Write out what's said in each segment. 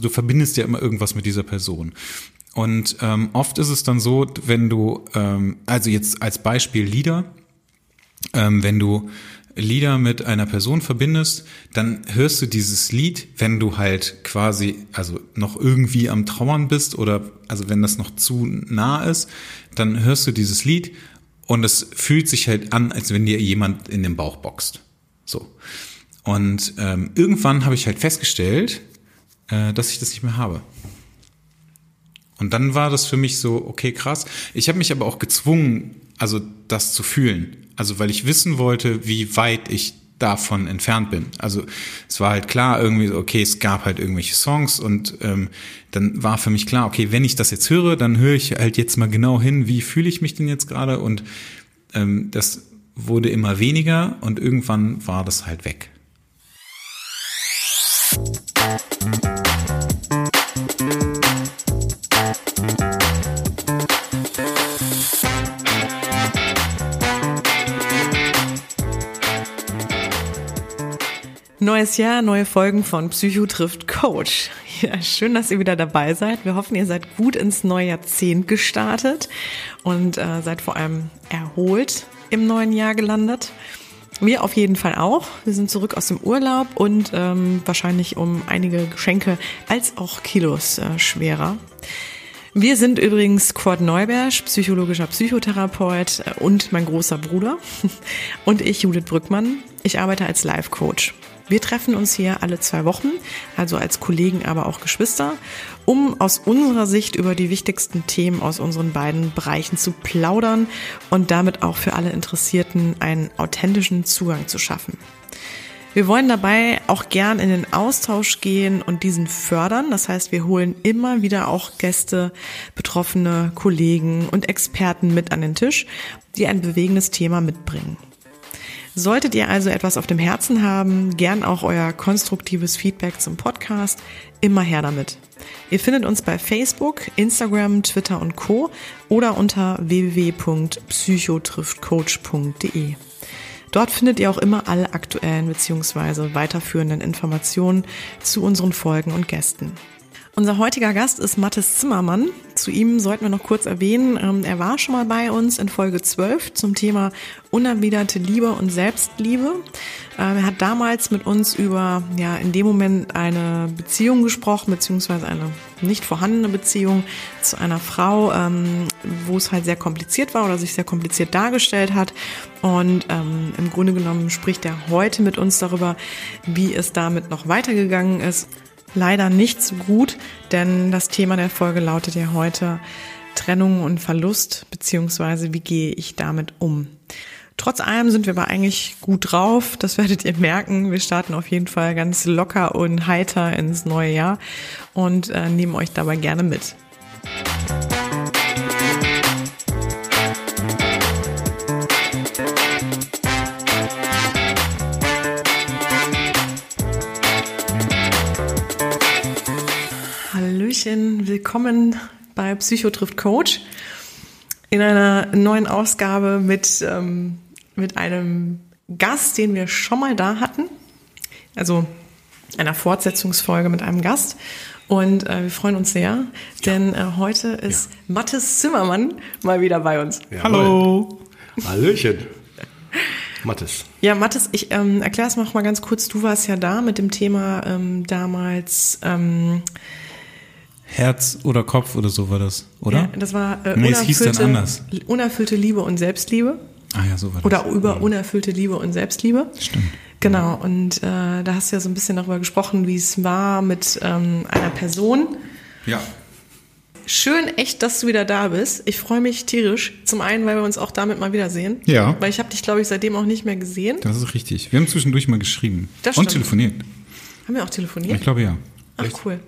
Du verbindest ja immer irgendwas mit dieser Person. Und ähm, oft ist es dann so, wenn du, ähm, also jetzt als Beispiel Lieder, ähm, wenn du Lieder mit einer Person verbindest, dann hörst du dieses Lied, wenn du halt quasi, also noch irgendwie am Trauern bist oder also wenn das noch zu nah ist, dann hörst du dieses Lied und es fühlt sich halt an, als wenn dir jemand in den Bauch boxt. So. Und ähm, irgendwann habe ich halt festgestellt, äh, dass ich das nicht mehr habe. Und dann war das für mich so, okay, krass. Ich habe mich aber auch gezwungen, also das zu fühlen. Also weil ich wissen wollte, wie weit ich davon entfernt bin. Also es war halt klar irgendwie, okay, es gab halt irgendwelche Songs und ähm, dann war für mich klar, okay, wenn ich das jetzt höre, dann höre ich halt jetzt mal genau hin, wie fühle ich mich denn jetzt gerade und ähm, das wurde immer weniger und irgendwann war das halt weg. Neues Jahr, neue Folgen von Psycho trifft Coach. Ja, schön, dass ihr wieder dabei seid. Wir hoffen, ihr seid gut ins neue Jahrzehnt gestartet und äh, seid vor allem erholt im neuen Jahr gelandet. Wir auf jeden Fall auch. Wir sind zurück aus dem Urlaub und ähm, wahrscheinlich um einige Geschenke als auch Kilos äh, schwerer. Wir sind übrigens Quad Neubersch, psychologischer Psychotherapeut äh, und mein großer Bruder. Und ich, Judith Brückmann. Ich arbeite als Life Coach. Wir treffen uns hier alle zwei Wochen, also als Kollegen, aber auch Geschwister, um aus unserer Sicht über die wichtigsten Themen aus unseren beiden Bereichen zu plaudern und damit auch für alle Interessierten einen authentischen Zugang zu schaffen. Wir wollen dabei auch gern in den Austausch gehen und diesen fördern. Das heißt, wir holen immer wieder auch Gäste, Betroffene, Kollegen und Experten mit an den Tisch, die ein bewegendes Thema mitbringen. Solltet ihr also etwas auf dem Herzen haben, gern auch euer konstruktives Feedback zum Podcast, immer her damit. Ihr findet uns bei Facebook, Instagram, Twitter und Co. oder unter www.psychotriftcoach.de. Dort findet ihr auch immer alle aktuellen bzw. weiterführenden Informationen zu unseren Folgen und Gästen. Unser heutiger Gast ist Mathis Zimmermann. Zu ihm sollten wir noch kurz erwähnen, ähm, er war schon mal bei uns in Folge 12 zum Thema unerwiderte Liebe und Selbstliebe. Ähm, er hat damals mit uns über, ja, in dem Moment eine Beziehung gesprochen, beziehungsweise eine nicht vorhandene Beziehung zu einer Frau, ähm, wo es halt sehr kompliziert war oder sich sehr kompliziert dargestellt hat. Und ähm, im Grunde genommen spricht er heute mit uns darüber, wie es damit noch weitergegangen ist leider nicht so gut, denn das Thema der Folge lautet ja heute Trennung und Verlust, beziehungsweise wie gehe ich damit um. Trotz allem sind wir aber eigentlich gut drauf, das werdet ihr merken. Wir starten auf jeden Fall ganz locker und heiter ins neue Jahr und äh, nehmen euch dabei gerne mit. Hallöchen, willkommen bei Psychotrift Coach in einer neuen Ausgabe mit, ähm, mit einem Gast, den wir schon mal da hatten. Also einer Fortsetzungsfolge mit einem Gast. Und äh, wir freuen uns sehr, denn äh, heute ist ja. Mathis Zimmermann mal wieder bei uns. Ja, Hallo. Hallöchen. Mathis. Ja, Mathis, ich ähm, erkläre es noch mal ganz kurz. Du warst ja da mit dem Thema ähm, damals ähm, Herz oder Kopf oder so war das, oder? Ja, das war äh, nee, es hieß dann anders. unerfüllte Liebe und Selbstliebe. Ah ja, so war das. Oder über unerfüllte Liebe und Selbstliebe. Stimmt. Genau, und äh, da hast du ja so ein bisschen darüber gesprochen, wie es war mit ähm, einer Person. Ja. Schön, echt, dass du wieder da bist. Ich freue mich tierisch. Zum einen, weil wir uns auch damit mal wiedersehen. Ja. Weil ich habe dich, glaube ich, seitdem auch nicht mehr gesehen. Das ist richtig. Wir haben zwischendurch mal geschrieben. Das und telefoniert. Haben wir auch telefoniert? Ich glaube ja. Ach, cool.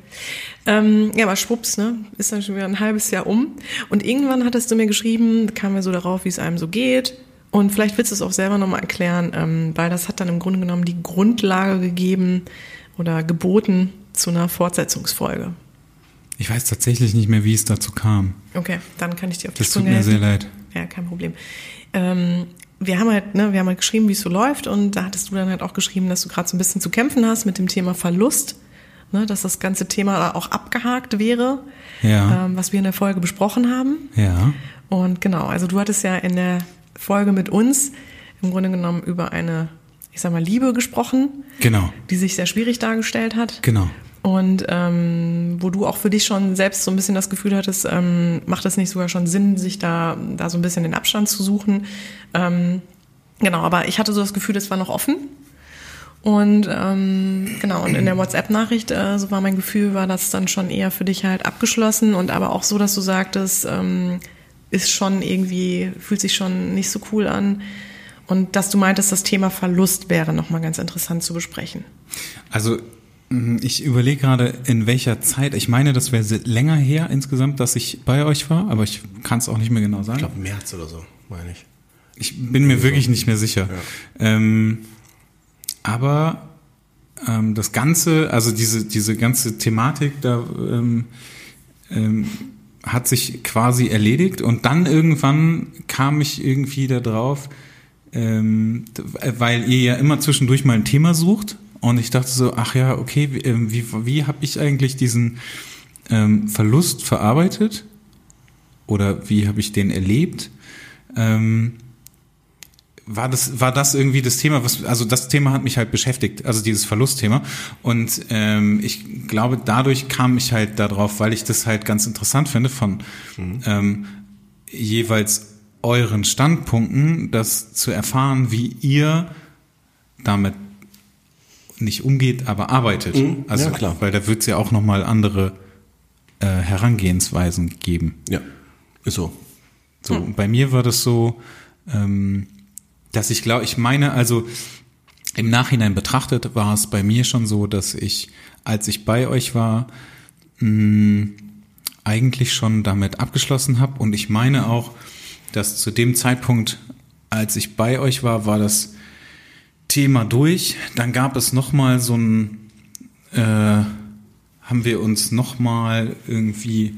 Ähm, ja, aber schwupps, ne? Ist dann schon wieder ein halbes Jahr um. Und irgendwann hattest du mir geschrieben, kam mir so darauf, wie es einem so geht. Und vielleicht willst du es auch selber nochmal erklären, ähm, weil das hat dann im Grunde genommen die Grundlage gegeben oder geboten zu einer Fortsetzungsfolge. Ich weiß tatsächlich nicht mehr, wie es dazu kam. Okay, dann kann ich dir auf die das Sprünge Das tut mir sehr leid. Ja, kein Problem. Ähm, wir haben halt, ne, wir haben halt geschrieben, wie es so läuft und da hattest du dann halt auch geschrieben, dass du gerade so ein bisschen zu kämpfen hast mit dem Thema Verlust ne, dass das ganze Thema auch abgehakt wäre, Ja. ähm, was wir in der Folge besprochen haben. Ja. Und genau, also du hattest ja in der Folge mit uns im Grunde genommen über eine, ich sag mal, Liebe gesprochen, Genau. die sich sehr schwierig dargestellt hat. Genau. Und ähm, wo du auch für dich schon selbst so ein bisschen das Gefühl hattest, ähm, macht es nicht sogar schon Sinn, sich da, da so ein bisschen den Abstand zu suchen. Ähm, genau, aber ich hatte so das Gefühl, es war noch offen. Und ähm, genau, und in der WhatsApp-Nachricht, äh, so war mein Gefühl, war das dann schon eher für dich halt abgeschlossen und aber auch so, dass du sagtest, ähm, ist schon irgendwie, fühlt sich schon nicht so cool an. Und dass du meintest, das Thema Verlust wäre nochmal ganz interessant zu besprechen. Also ich überlege gerade, in welcher Zeit. Ich meine, das wäre länger her insgesamt, dass ich bei euch war, aber ich kann es auch nicht mehr genau sagen. Ich glaube März oder so, meine ich. Ich bin mir wirklich nicht mehr sicher. Ähm, aber ähm, das Ganze, also diese, diese ganze Thematik, da ähm, ähm, hat sich quasi erledigt und dann irgendwann kam ich irgendwie da drauf, ähm, weil ihr ja immer zwischendurch mal ein Thema sucht und ich dachte so, ach ja, okay, wie, ähm, wie, wie habe ich eigentlich diesen ähm, Verlust verarbeitet oder wie habe ich den erlebt? Ähm, war das, war das irgendwie das Thema, was, also das Thema hat mich halt beschäftigt, also dieses Verlustthema. Und ähm, ich glaube, dadurch kam ich halt darauf, weil ich das halt ganz interessant finde, von ähm, jeweils euren Standpunkten, das zu erfahren, wie ihr damit nicht umgeht, aber arbeitet. Mhm, Also, ja, klar. weil da wird es ja auch nochmal andere äh, Herangehensweisen geben. Ja, ist so. So, und bei mir war das so, ähm, dass ich glaube, ich meine, also im Nachhinein betrachtet war es bei mir schon so, dass ich, als ich bei euch war, mh, eigentlich schon damit abgeschlossen habe. Und ich meine auch, dass zu dem Zeitpunkt, als ich bei euch war, war das Thema durch. Dann gab es noch mal so ein, äh, haben wir uns noch mal irgendwie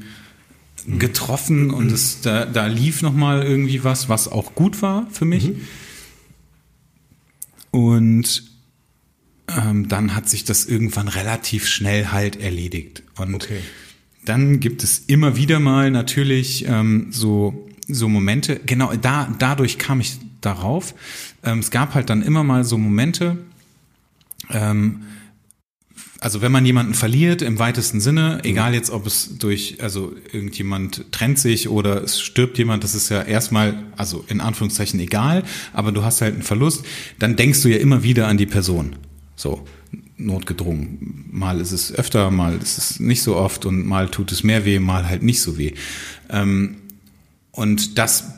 getroffen und es da, da lief noch mal irgendwie was, was auch gut war für mich. Und ähm, dann hat sich das irgendwann relativ schnell halt erledigt. Und Okay. dann gibt es immer wieder mal natürlich ähm, so so Momente. Genau, da dadurch kam ich darauf. Ähm, es gab halt dann immer mal so Momente. Ähm, also wenn man jemanden verliert im weitesten Sinne, egal jetzt ob es durch, also irgendjemand trennt sich oder es stirbt jemand, das ist ja erstmal, also in Anführungszeichen egal, aber du hast halt einen Verlust, dann denkst du ja immer wieder an die Person. So, notgedrungen. Mal ist es öfter, mal ist es nicht so oft und mal tut es mehr weh, mal halt nicht so weh. Ähm, und das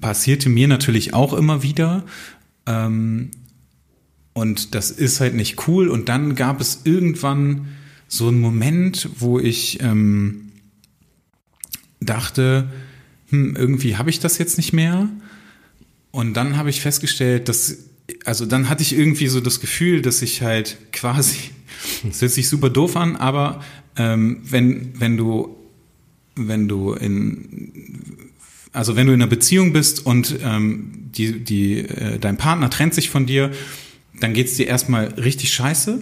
passierte mir natürlich auch immer wieder. Und das ist halt nicht cool. Und dann gab es irgendwann so einen Moment, wo ich ähm, dachte, hm, irgendwie habe ich das jetzt nicht mehr. Und dann habe ich festgestellt, dass, also dann hatte ich irgendwie so das Gefühl, dass ich halt quasi, das hört sich super doof an, aber ähm, wenn, wenn du, wenn du in, also wenn du in einer Beziehung bist und ähm, die, die, äh, dein Partner trennt sich von dir, dann geht's dir erstmal richtig scheiße.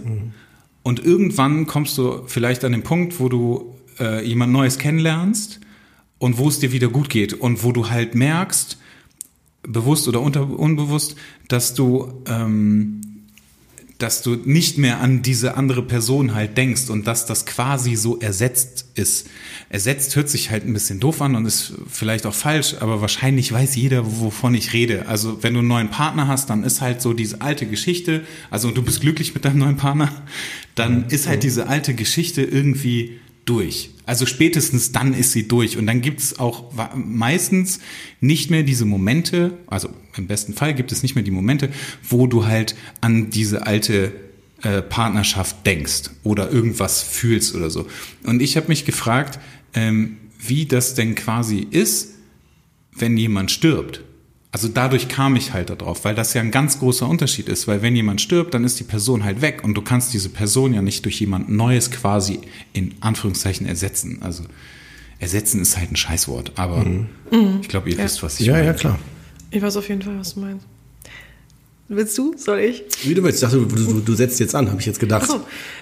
Und irgendwann kommst du vielleicht an den Punkt, wo du äh, jemand Neues kennenlernst und wo es dir wieder gut geht und wo du halt merkst, bewusst oder unter, unbewusst, dass du ähm, dass du nicht mehr an diese andere Person halt denkst und dass das quasi so ersetzt ist. Ersetzt hört sich halt ein bisschen doof an und ist vielleicht auch falsch, aber wahrscheinlich weiß jeder, wovon ich rede. Also wenn du einen neuen Partner hast, dann ist halt so diese alte Geschichte, also du bist glücklich mit deinem neuen Partner, dann ist halt diese alte Geschichte irgendwie durch. Also spätestens dann ist sie durch und dann gibt es auch meistens nicht mehr diese Momente, also im besten Fall gibt es nicht mehr die Momente, wo du halt an diese alte äh, Partnerschaft denkst oder irgendwas fühlst oder so. Und ich habe mich gefragt, ähm, wie das denn quasi ist, wenn jemand stirbt. Also dadurch kam ich halt darauf, weil das ja ein ganz großer Unterschied ist, weil wenn jemand stirbt, dann ist die Person halt weg und du kannst diese Person ja nicht durch jemand Neues quasi in Anführungszeichen ersetzen. Also ersetzen ist halt ein Scheißwort, aber ich glaube, ihr wisst, was ich Ja, meine. ja, klar. Ich weiß auf jeden Fall, was du meinst. Willst du? Soll ich? Wie du willst. Ich dachte, du, du, du setzt jetzt an, habe ich jetzt gedacht. Ach so,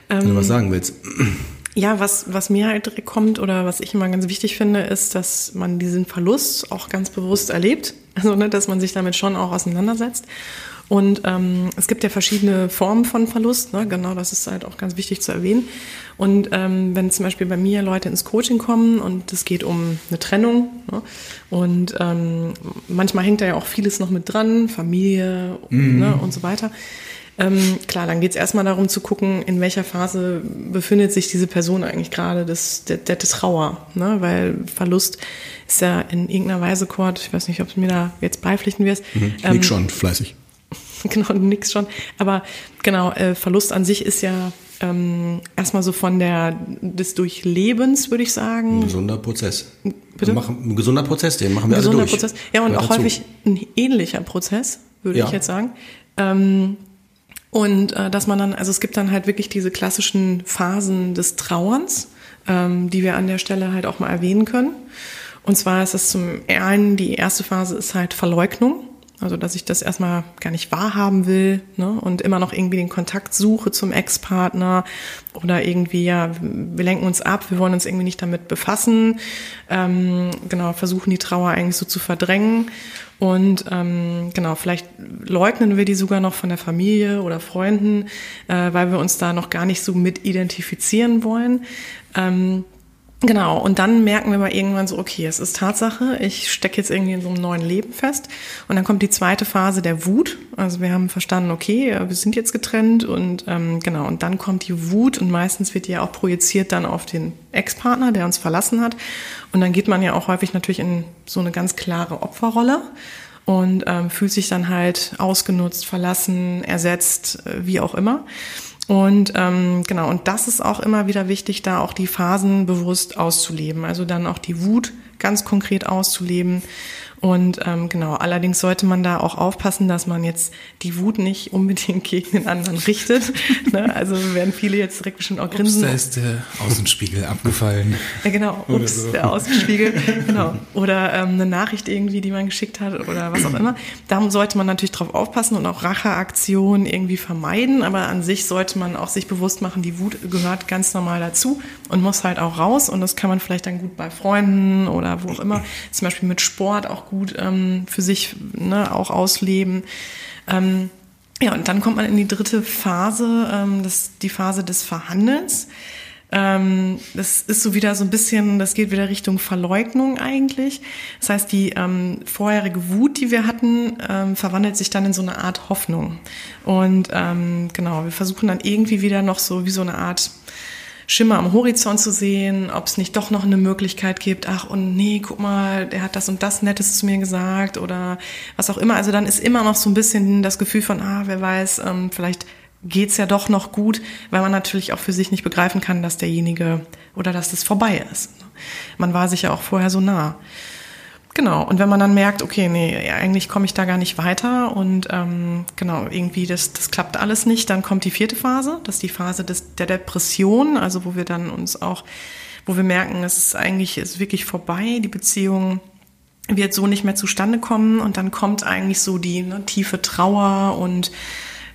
wenn du was sagen willst. Ja, was, was mir halt direkt kommt oder was ich immer ganz wichtig finde, ist, dass man diesen Verlust auch ganz bewusst erlebt. Also, ne, dass man sich damit schon auch auseinandersetzt. Und ähm, es gibt ja verschiedene Formen von Verlust, ne? genau, das ist halt auch ganz wichtig zu erwähnen. Und ähm, wenn zum Beispiel bei mir Leute ins Coaching kommen und es geht um eine Trennung ne? und ähm, manchmal hängt da ja auch vieles noch mit dran, Familie mhm. ne? und so weiter. Ähm, klar, dann geht es erstmal darum zu gucken, in welcher Phase befindet sich diese Person eigentlich gerade des, der, der Trauer. Ne? Weil Verlust ist ja in irgendeiner Weise, Kurt, ich weiß nicht, ob du mir da jetzt beipflichten wirst. Mhm, ähm, Nick schon, fleißig. genau, nix schon. Aber genau, äh, Verlust an sich ist ja ähm, erstmal so von der des Durchlebens, würde ich sagen. Ein gesunder Prozess. Bitte? Machen, ein gesunder Prozess, den machen wir ein also durch. Prozess. Ja, und auch häufig ein ähnlicher Prozess, würde ja. ich jetzt sagen. Ähm, und äh, dass man dann, also es gibt dann halt wirklich diese klassischen Phasen des Trauerns, ähm, die wir an der Stelle halt auch mal erwähnen können. Und zwar ist es zum einen, die erste Phase ist halt Verleugnung. Also, dass ich das erstmal gar nicht wahrhaben will ne? und immer noch irgendwie den Kontakt suche zum Ex-Partner oder irgendwie, ja, wir lenken uns ab, wir wollen uns irgendwie nicht damit befassen. Ähm, genau, versuchen die Trauer eigentlich so zu verdrängen. Und ähm, genau, vielleicht leugnen wir die sogar noch von der Familie oder Freunden, äh, weil wir uns da noch gar nicht so mit identifizieren wollen. Ähm, Genau, und dann merken wir mal irgendwann so, okay, es ist Tatsache, ich stecke jetzt irgendwie in so einem neuen Leben fest. Und dann kommt die zweite Phase der Wut. Also wir haben verstanden, okay, wir sind jetzt getrennt und ähm, genau, und dann kommt die Wut und meistens wird die ja auch projiziert dann auf den Ex-Partner, der uns verlassen hat. Und dann geht man ja auch häufig natürlich in so eine ganz klare Opferrolle und ähm, fühlt sich dann halt ausgenutzt, verlassen, ersetzt, äh, wie auch immer. Und ähm, genau, und das ist auch immer wieder wichtig, da auch die Phasen bewusst auszuleben. Also dann auch die Wut ganz konkret auszuleben und ähm, genau, allerdings sollte man da auch aufpassen, dass man jetzt die Wut nicht unbedingt gegen den anderen richtet. ne? Also werden viele jetzt direkt schon auch grinsen. Ups, da ist der Außenspiegel abgefallen. Ja, genau. Ups, so. der Außenspiegel. genau. Oder ähm, eine Nachricht irgendwie, die man geschickt hat oder was auch immer. Da sollte man natürlich drauf aufpassen und auch Racheaktionen irgendwie vermeiden. Aber an sich sollte man auch sich bewusst machen, die Wut gehört ganz normal dazu und muss halt auch raus. Und das kann man vielleicht dann gut bei Freunden oder wo auch immer, zum Beispiel mit Sport auch gut ähm, für sich ne, auch ausleben. Ähm, ja, und dann kommt man in die dritte Phase, ähm, das die Phase des Verhandelns. Ähm, das ist so wieder so ein bisschen, das geht wieder Richtung Verleugnung eigentlich. Das heißt, die ähm, vorherige Wut, die wir hatten, ähm, verwandelt sich dann in so eine Art Hoffnung. Und ähm, genau, wir versuchen dann irgendwie wieder noch so wie so eine Art Schimmer am Horizont zu sehen, ob es nicht doch noch eine Möglichkeit gibt, ach und nee, guck mal, der hat das und das Nettes zu mir gesagt oder was auch immer. Also dann ist immer noch so ein bisschen das Gefühl von, ah, wer weiß, ähm, vielleicht geht's ja doch noch gut, weil man natürlich auch für sich nicht begreifen kann, dass derjenige oder dass das vorbei ist. Man war sich ja auch vorher so nah. Genau, und wenn man dann merkt, okay, nee, eigentlich komme ich da gar nicht weiter und ähm, genau, irgendwie das, das klappt alles nicht, dann kommt die vierte Phase, das ist die Phase des, der Depression, also wo wir dann uns auch, wo wir merken, es ist eigentlich ist wirklich vorbei, die Beziehung wird so nicht mehr zustande kommen und dann kommt eigentlich so die ne, tiefe Trauer und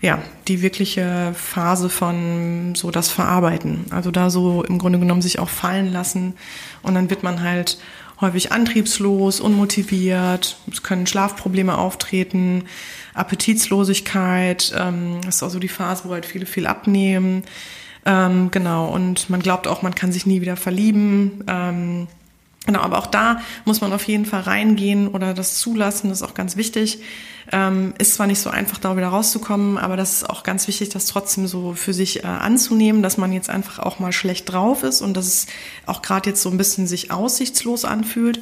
ja, die wirkliche Phase von so das Verarbeiten. Also da so im Grunde genommen sich auch fallen lassen und dann wird man halt häufig antriebslos, unmotiviert, es können Schlafprobleme auftreten, Appetitslosigkeit, ähm, ist auch so die Phase, wo halt viele viel abnehmen. Ähm, genau, und man glaubt auch, man kann sich nie wieder verlieben. Ähm, Genau, aber auch da muss man auf jeden Fall reingehen oder das zulassen, das ist auch ganz wichtig. Ähm, ist zwar nicht so einfach, da wieder rauszukommen, aber das ist auch ganz wichtig, das trotzdem so für sich äh, anzunehmen, dass man jetzt einfach auch mal schlecht drauf ist und dass es auch gerade jetzt so ein bisschen sich aussichtslos anfühlt.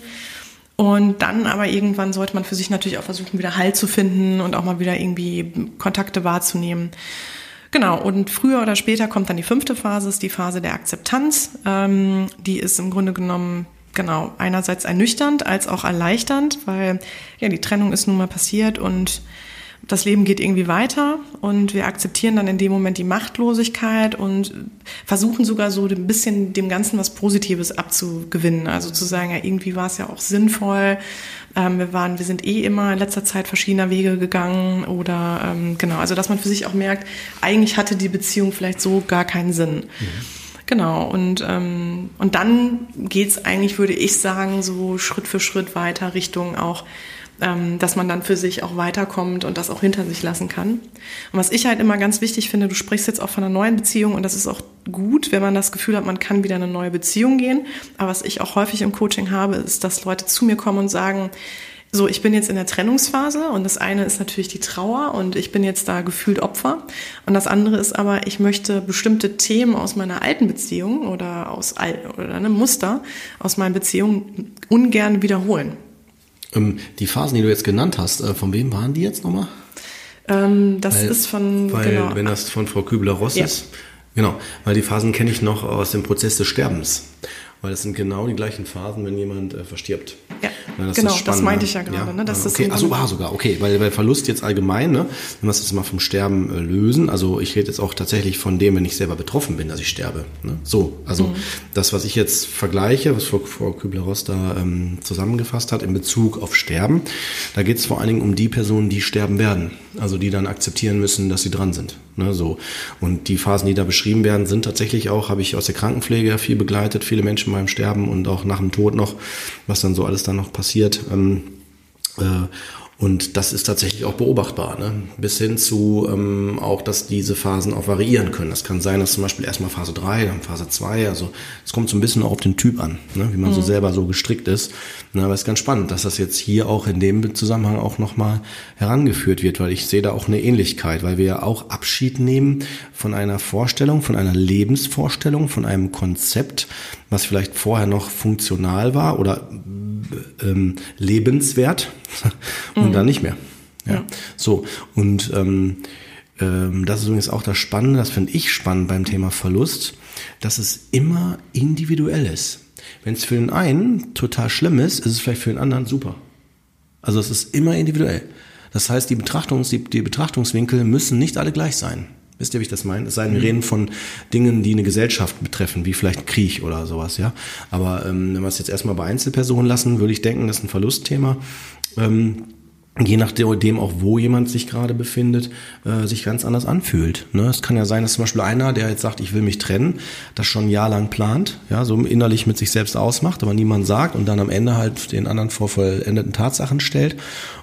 Und dann aber irgendwann sollte man für sich natürlich auch versuchen, wieder Halt zu finden und auch mal wieder irgendwie Kontakte wahrzunehmen. Genau, und früher oder später kommt dann die fünfte Phase, ist die Phase der Akzeptanz. Ähm, die ist im Grunde genommen genau, einerseits ernüchternd als auch erleichternd, weil ja die Trennung ist nun mal passiert und das Leben geht irgendwie weiter und wir akzeptieren dann in dem Moment die Machtlosigkeit und versuchen sogar so ein bisschen dem Ganzen was Positives abzugewinnen. Also zu sagen, ja, irgendwie war es ja auch sinnvoll. Ähm, wir waren, wir sind eh immer in letzter Zeit verschiedener Wege gegangen oder ähm, genau, also dass man für sich auch merkt, eigentlich hatte die Beziehung vielleicht so gar keinen Sinn. Mhm. Genau, und, ähm, und dann geht's eigentlich, würde ich sagen, so Schritt für Schritt weiter Richtung auch ähm, dass man dann für sich auch weiterkommt und das auch hinter sich lassen kann. Und was ich halt immer ganz wichtig finde, du sprichst jetzt auch von einer neuen Beziehung und das ist auch gut, wenn man das Gefühl hat, man kann wieder in eine neue Beziehung gehen. Aber was ich auch häufig im Coaching habe, ist, dass Leute zu mir kommen und sagen, so, ich bin jetzt in der Trennungsphase und das eine ist natürlich die Trauer und ich bin jetzt da gefühlt Opfer und das andere ist aber, ich möchte bestimmte Themen aus meiner alten Beziehung oder aus oder einem Muster aus meinen Beziehungen ungern wiederholen. Ähm, die Phasen, die du jetzt genannt hast, äh, von wem waren die jetzt nochmal? Ähm, das weil, ist von, weil, genau. Wenn das von Frau Kübler-Ross ja. ist. Genau, weil die Phasen kenne ich noch aus dem Prozess des Sterbens. Weil das sind genau die gleichen Phasen, wenn jemand äh, verstirbt. Ja, das genau, das meinte ich ja gerade. Ja? Ne? Das okay, achso, war sogar, okay, weil, weil Verlust jetzt allgemein, ne? wenn wir das jetzt mal vom Sterben äh, lösen, also ich rede jetzt auch tatsächlich von dem, wenn ich selber betroffen bin, dass ich sterbe. Ne? So, also mhm. das, was ich jetzt vergleiche, was Frau, Frau Kübler-Ross da ähm, zusammengefasst hat in Bezug auf Sterben, da geht es vor allen Dingen um die Personen, die sterben werden. Also die dann akzeptieren müssen, dass sie dran sind. Ne, so. Und die Phasen, die da beschrieben werden, sind tatsächlich auch, habe ich aus der Krankenpflege viel begleitet, viele Menschen beim Sterben und auch nach dem Tod noch, was dann so alles dann noch passiert. Ähm, äh, und das ist tatsächlich auch beobachtbar, ne? bis hin zu ähm, auch, dass diese Phasen auch variieren können. Das kann sein, dass zum Beispiel erstmal Phase 3, dann Phase 2, also es kommt so ein bisschen auch auf den Typ an, ne? wie man mhm. so selber so gestrickt ist. Na, aber es ist ganz spannend, dass das jetzt hier auch in dem Zusammenhang auch nochmal herangeführt wird, weil ich sehe da auch eine Ähnlichkeit, weil wir ja auch Abschied nehmen von einer Vorstellung, von einer Lebensvorstellung, von einem Konzept, was vielleicht vorher noch funktional war oder ähm, lebenswert und mhm. dann nicht mehr. Ja. ja. So, und ähm, ähm, das ist übrigens auch das Spannende, das finde ich spannend beim Thema Verlust, dass es immer individuell ist. Wenn es für den einen total schlimm ist, ist es vielleicht für den anderen super. Also es ist immer individuell. Das heißt, die, Betrachtungs-, die, die Betrachtungswinkel müssen nicht alle gleich sein. Wisst ihr, wie ich das meine? Es sei denn, wir mhm. reden von Dingen, die eine Gesellschaft betreffen, wie vielleicht Krieg oder sowas, ja. Aber ähm, wenn wir es jetzt erstmal bei Einzelpersonen lassen, würde ich denken, das ist ein Verlustthema. Ähm, je nachdem auch, wo jemand sich gerade befindet, äh, sich ganz anders anfühlt. Ne? Es kann ja sein, dass zum Beispiel einer, der jetzt sagt, ich will mich trennen, das schon ein Jahr lang plant, ja, so innerlich mit sich selbst ausmacht, aber niemand sagt und dann am Ende halt den anderen vor vollendeten Tatsachen stellt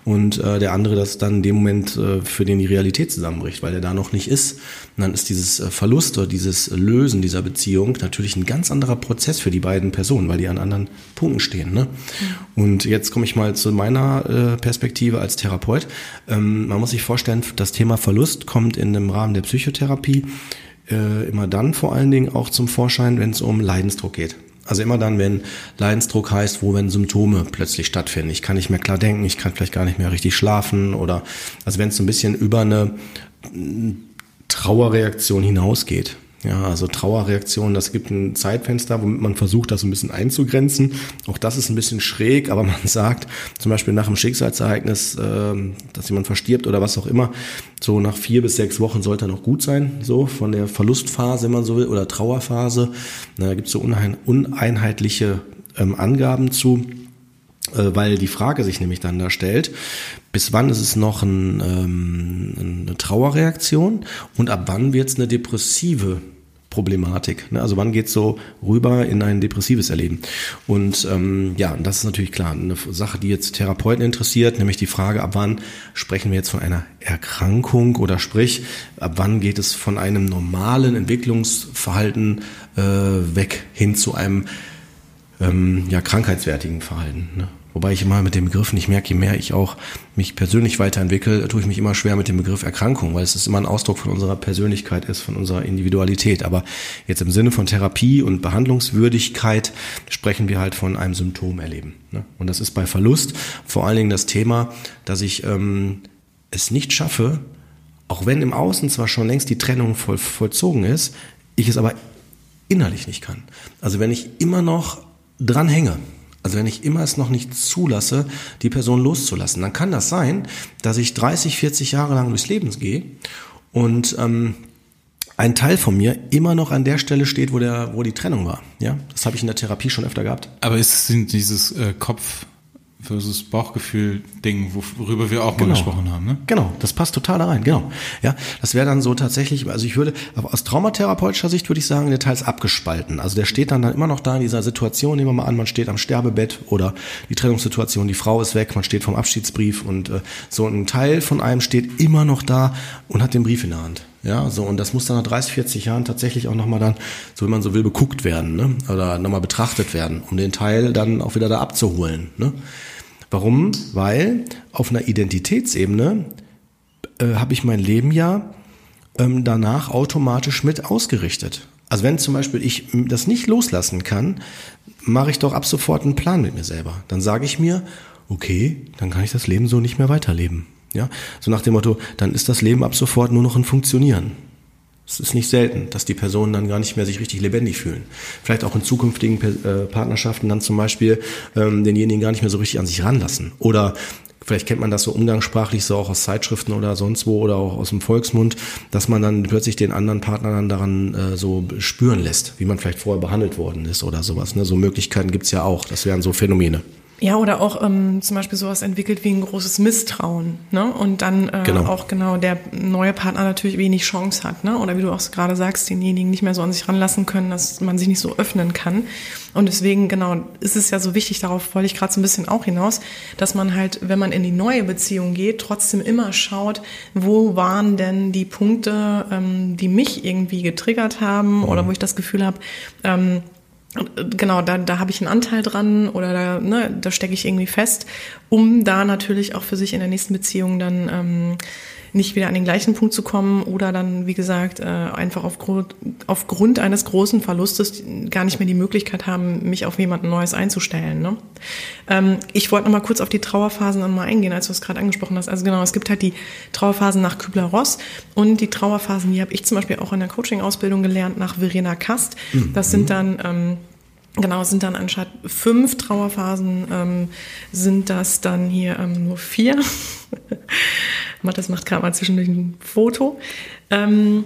und äh, der andere das dann in dem Moment äh, für den die Realität zusammenbricht, weil er da noch nicht ist. Und dann ist dieses äh, Verlust oder dieses Lösen dieser Beziehung natürlich ein ganz anderer Prozess für die beiden Personen, weil die an anderen Punkten stehen. Ne? Mhm. Und jetzt komme ich mal zu meiner äh, Perspektive als Therapeut. Ähm, man muss sich vorstellen, das Thema Verlust kommt in dem Rahmen der Psychotherapie äh, immer dann vor allen Dingen auch zum Vorschein, wenn es um Leidensdruck geht. Also immer dann, wenn Leidensdruck heißt, wo wenn Symptome plötzlich stattfinden. Ich kann nicht mehr klar denken, ich kann vielleicht gar nicht mehr richtig schlafen oder also wenn es so ein bisschen über eine Trauerreaktion hinausgeht. Ja, also Trauerreaktion, das gibt ein Zeitfenster, womit man versucht, das ein bisschen einzugrenzen. Auch das ist ein bisschen schräg, aber man sagt, zum Beispiel nach einem Schicksalsereignis, äh, dass jemand verstirbt oder was auch immer, so nach vier bis sechs Wochen sollte er noch gut sein, so von der Verlustphase, wenn man so will, oder Trauerphase. Da gibt es so uneinheitliche ähm, Angaben zu äh, weil die Frage sich nämlich dann da stellt, bis wann ist es noch ein, ähm, eine Trauerreaktion und ab wann wird es eine depressive Problematik. Ne? Also wann geht's so rüber in ein depressives Erleben? Und ähm, ja, das ist natürlich klar eine Sache, die jetzt Therapeuten interessiert, nämlich die Frage, ab wann sprechen wir jetzt von einer Erkrankung oder sprich, ab wann geht es von einem normalen Entwicklungsverhalten äh, weg hin zu einem ähm, ja, krankheitswertigen Verhalten. Ne? Wobei ich immer mit dem Begriff nicht merke, je mehr ich auch mich persönlich weiterentwickle, tue ich mich immer schwer mit dem Begriff Erkrankung, weil es ist immer ein Ausdruck von unserer Persönlichkeit ist, von unserer Individualität. Aber jetzt im Sinne von Therapie und Behandlungswürdigkeit sprechen wir halt von einem Symptom erleben. Ne? Und das ist bei Verlust vor allen Dingen das Thema, dass ich ähm, es nicht schaffe, auch wenn im Außen zwar schon längst die Trennung voll, vollzogen ist, ich es aber innerlich nicht kann. Also wenn ich immer noch dran hänge, also wenn ich immer es noch nicht zulasse, die Person loszulassen, dann kann das sein, dass ich 30, 40 Jahre lang durchs Leben gehe und ähm, ein Teil von mir immer noch an der Stelle steht, wo der, wo die Trennung war. Ja, das habe ich in der Therapie schon öfter gehabt. Aber ist dieses äh, Kopf versus Bauchgefühl-Ding, worüber wir auch genau. mal gesprochen haben, ne? Genau, das passt total da rein, genau. Ja, das wäre dann so tatsächlich, also ich würde, aber aus traumatherapeutischer Sicht würde ich sagen, der Teil ist abgespalten. Also der steht dann, dann immer noch da in dieser Situation, nehmen wir mal an, man steht am Sterbebett oder die Trennungssituation, die Frau ist weg, man steht vom Abschiedsbrief und äh, so ein Teil von einem steht immer noch da und hat den Brief in der Hand. Ja, so, und das muss dann nach 30, 40 Jahren tatsächlich auch nochmal dann, so wie man so will, beguckt werden, ne? Oder nochmal betrachtet werden, um den Teil dann auch wieder da abzuholen. Ne? Warum? Weil auf einer Identitätsebene äh, habe ich mein Leben ja ähm, danach automatisch mit ausgerichtet. Also wenn zum Beispiel ich das nicht loslassen kann, mache ich doch ab sofort einen Plan mit mir selber. Dann sage ich mir, okay, dann kann ich das Leben so nicht mehr weiterleben. Ja, so nach dem Motto, dann ist das Leben ab sofort nur noch ein Funktionieren. Es ist nicht selten, dass die Personen dann gar nicht mehr sich richtig lebendig fühlen. Vielleicht auch in zukünftigen äh, Partnerschaften dann zum Beispiel ähm, denjenigen gar nicht mehr so richtig an sich ranlassen. Oder vielleicht kennt man das so umgangssprachlich so auch aus Zeitschriften oder sonst wo oder auch aus dem Volksmund, dass man dann plötzlich den anderen Partner dann daran äh, so spüren lässt, wie man vielleicht vorher behandelt worden ist oder sowas. Ne? So Möglichkeiten gibt's ja auch. Das wären so Phänomene. Ja, oder auch ähm, zum Beispiel sowas entwickelt wie ein großes Misstrauen. Ne? Und dann äh, genau. auch genau der neue Partner natürlich wenig Chance hat. Ne? Oder wie du auch gerade sagst, denjenigen nicht mehr so an sich ranlassen können, dass man sich nicht so öffnen kann. Und deswegen, genau, ist es ja so wichtig, darauf wollte ich gerade so ein bisschen auch hinaus, dass man halt, wenn man in die neue Beziehung geht, trotzdem immer schaut, wo waren denn die Punkte, ähm, die mich irgendwie getriggert haben mhm. oder wo ich das Gefühl habe, ähm, genau, da, da habe ich einen Anteil dran oder da, ne, da stecke ich irgendwie fest, um da natürlich auch für sich in der nächsten Beziehung dann ähm, nicht wieder an den gleichen Punkt zu kommen oder dann, wie gesagt, äh, einfach aufgrund, aufgrund eines großen Verlustes gar nicht mehr die Möglichkeit haben, mich auf jemanden Neues einzustellen. Ne? Ähm, ich wollte noch mal kurz auf die Trauerphasen dann mal eingehen, als du es gerade angesprochen hast. Also genau, es gibt halt die Trauerphasen nach Kübler-Ross und die Trauerphasen, die habe ich zum Beispiel auch in der Coaching-Ausbildung gelernt, nach Verena Kast. Das sind dann... Genau, sind dann anstatt fünf Trauerphasen, ähm, sind das dann hier ähm, nur vier. Matthias macht gerade mal zwischendurch ein Foto. Ähm,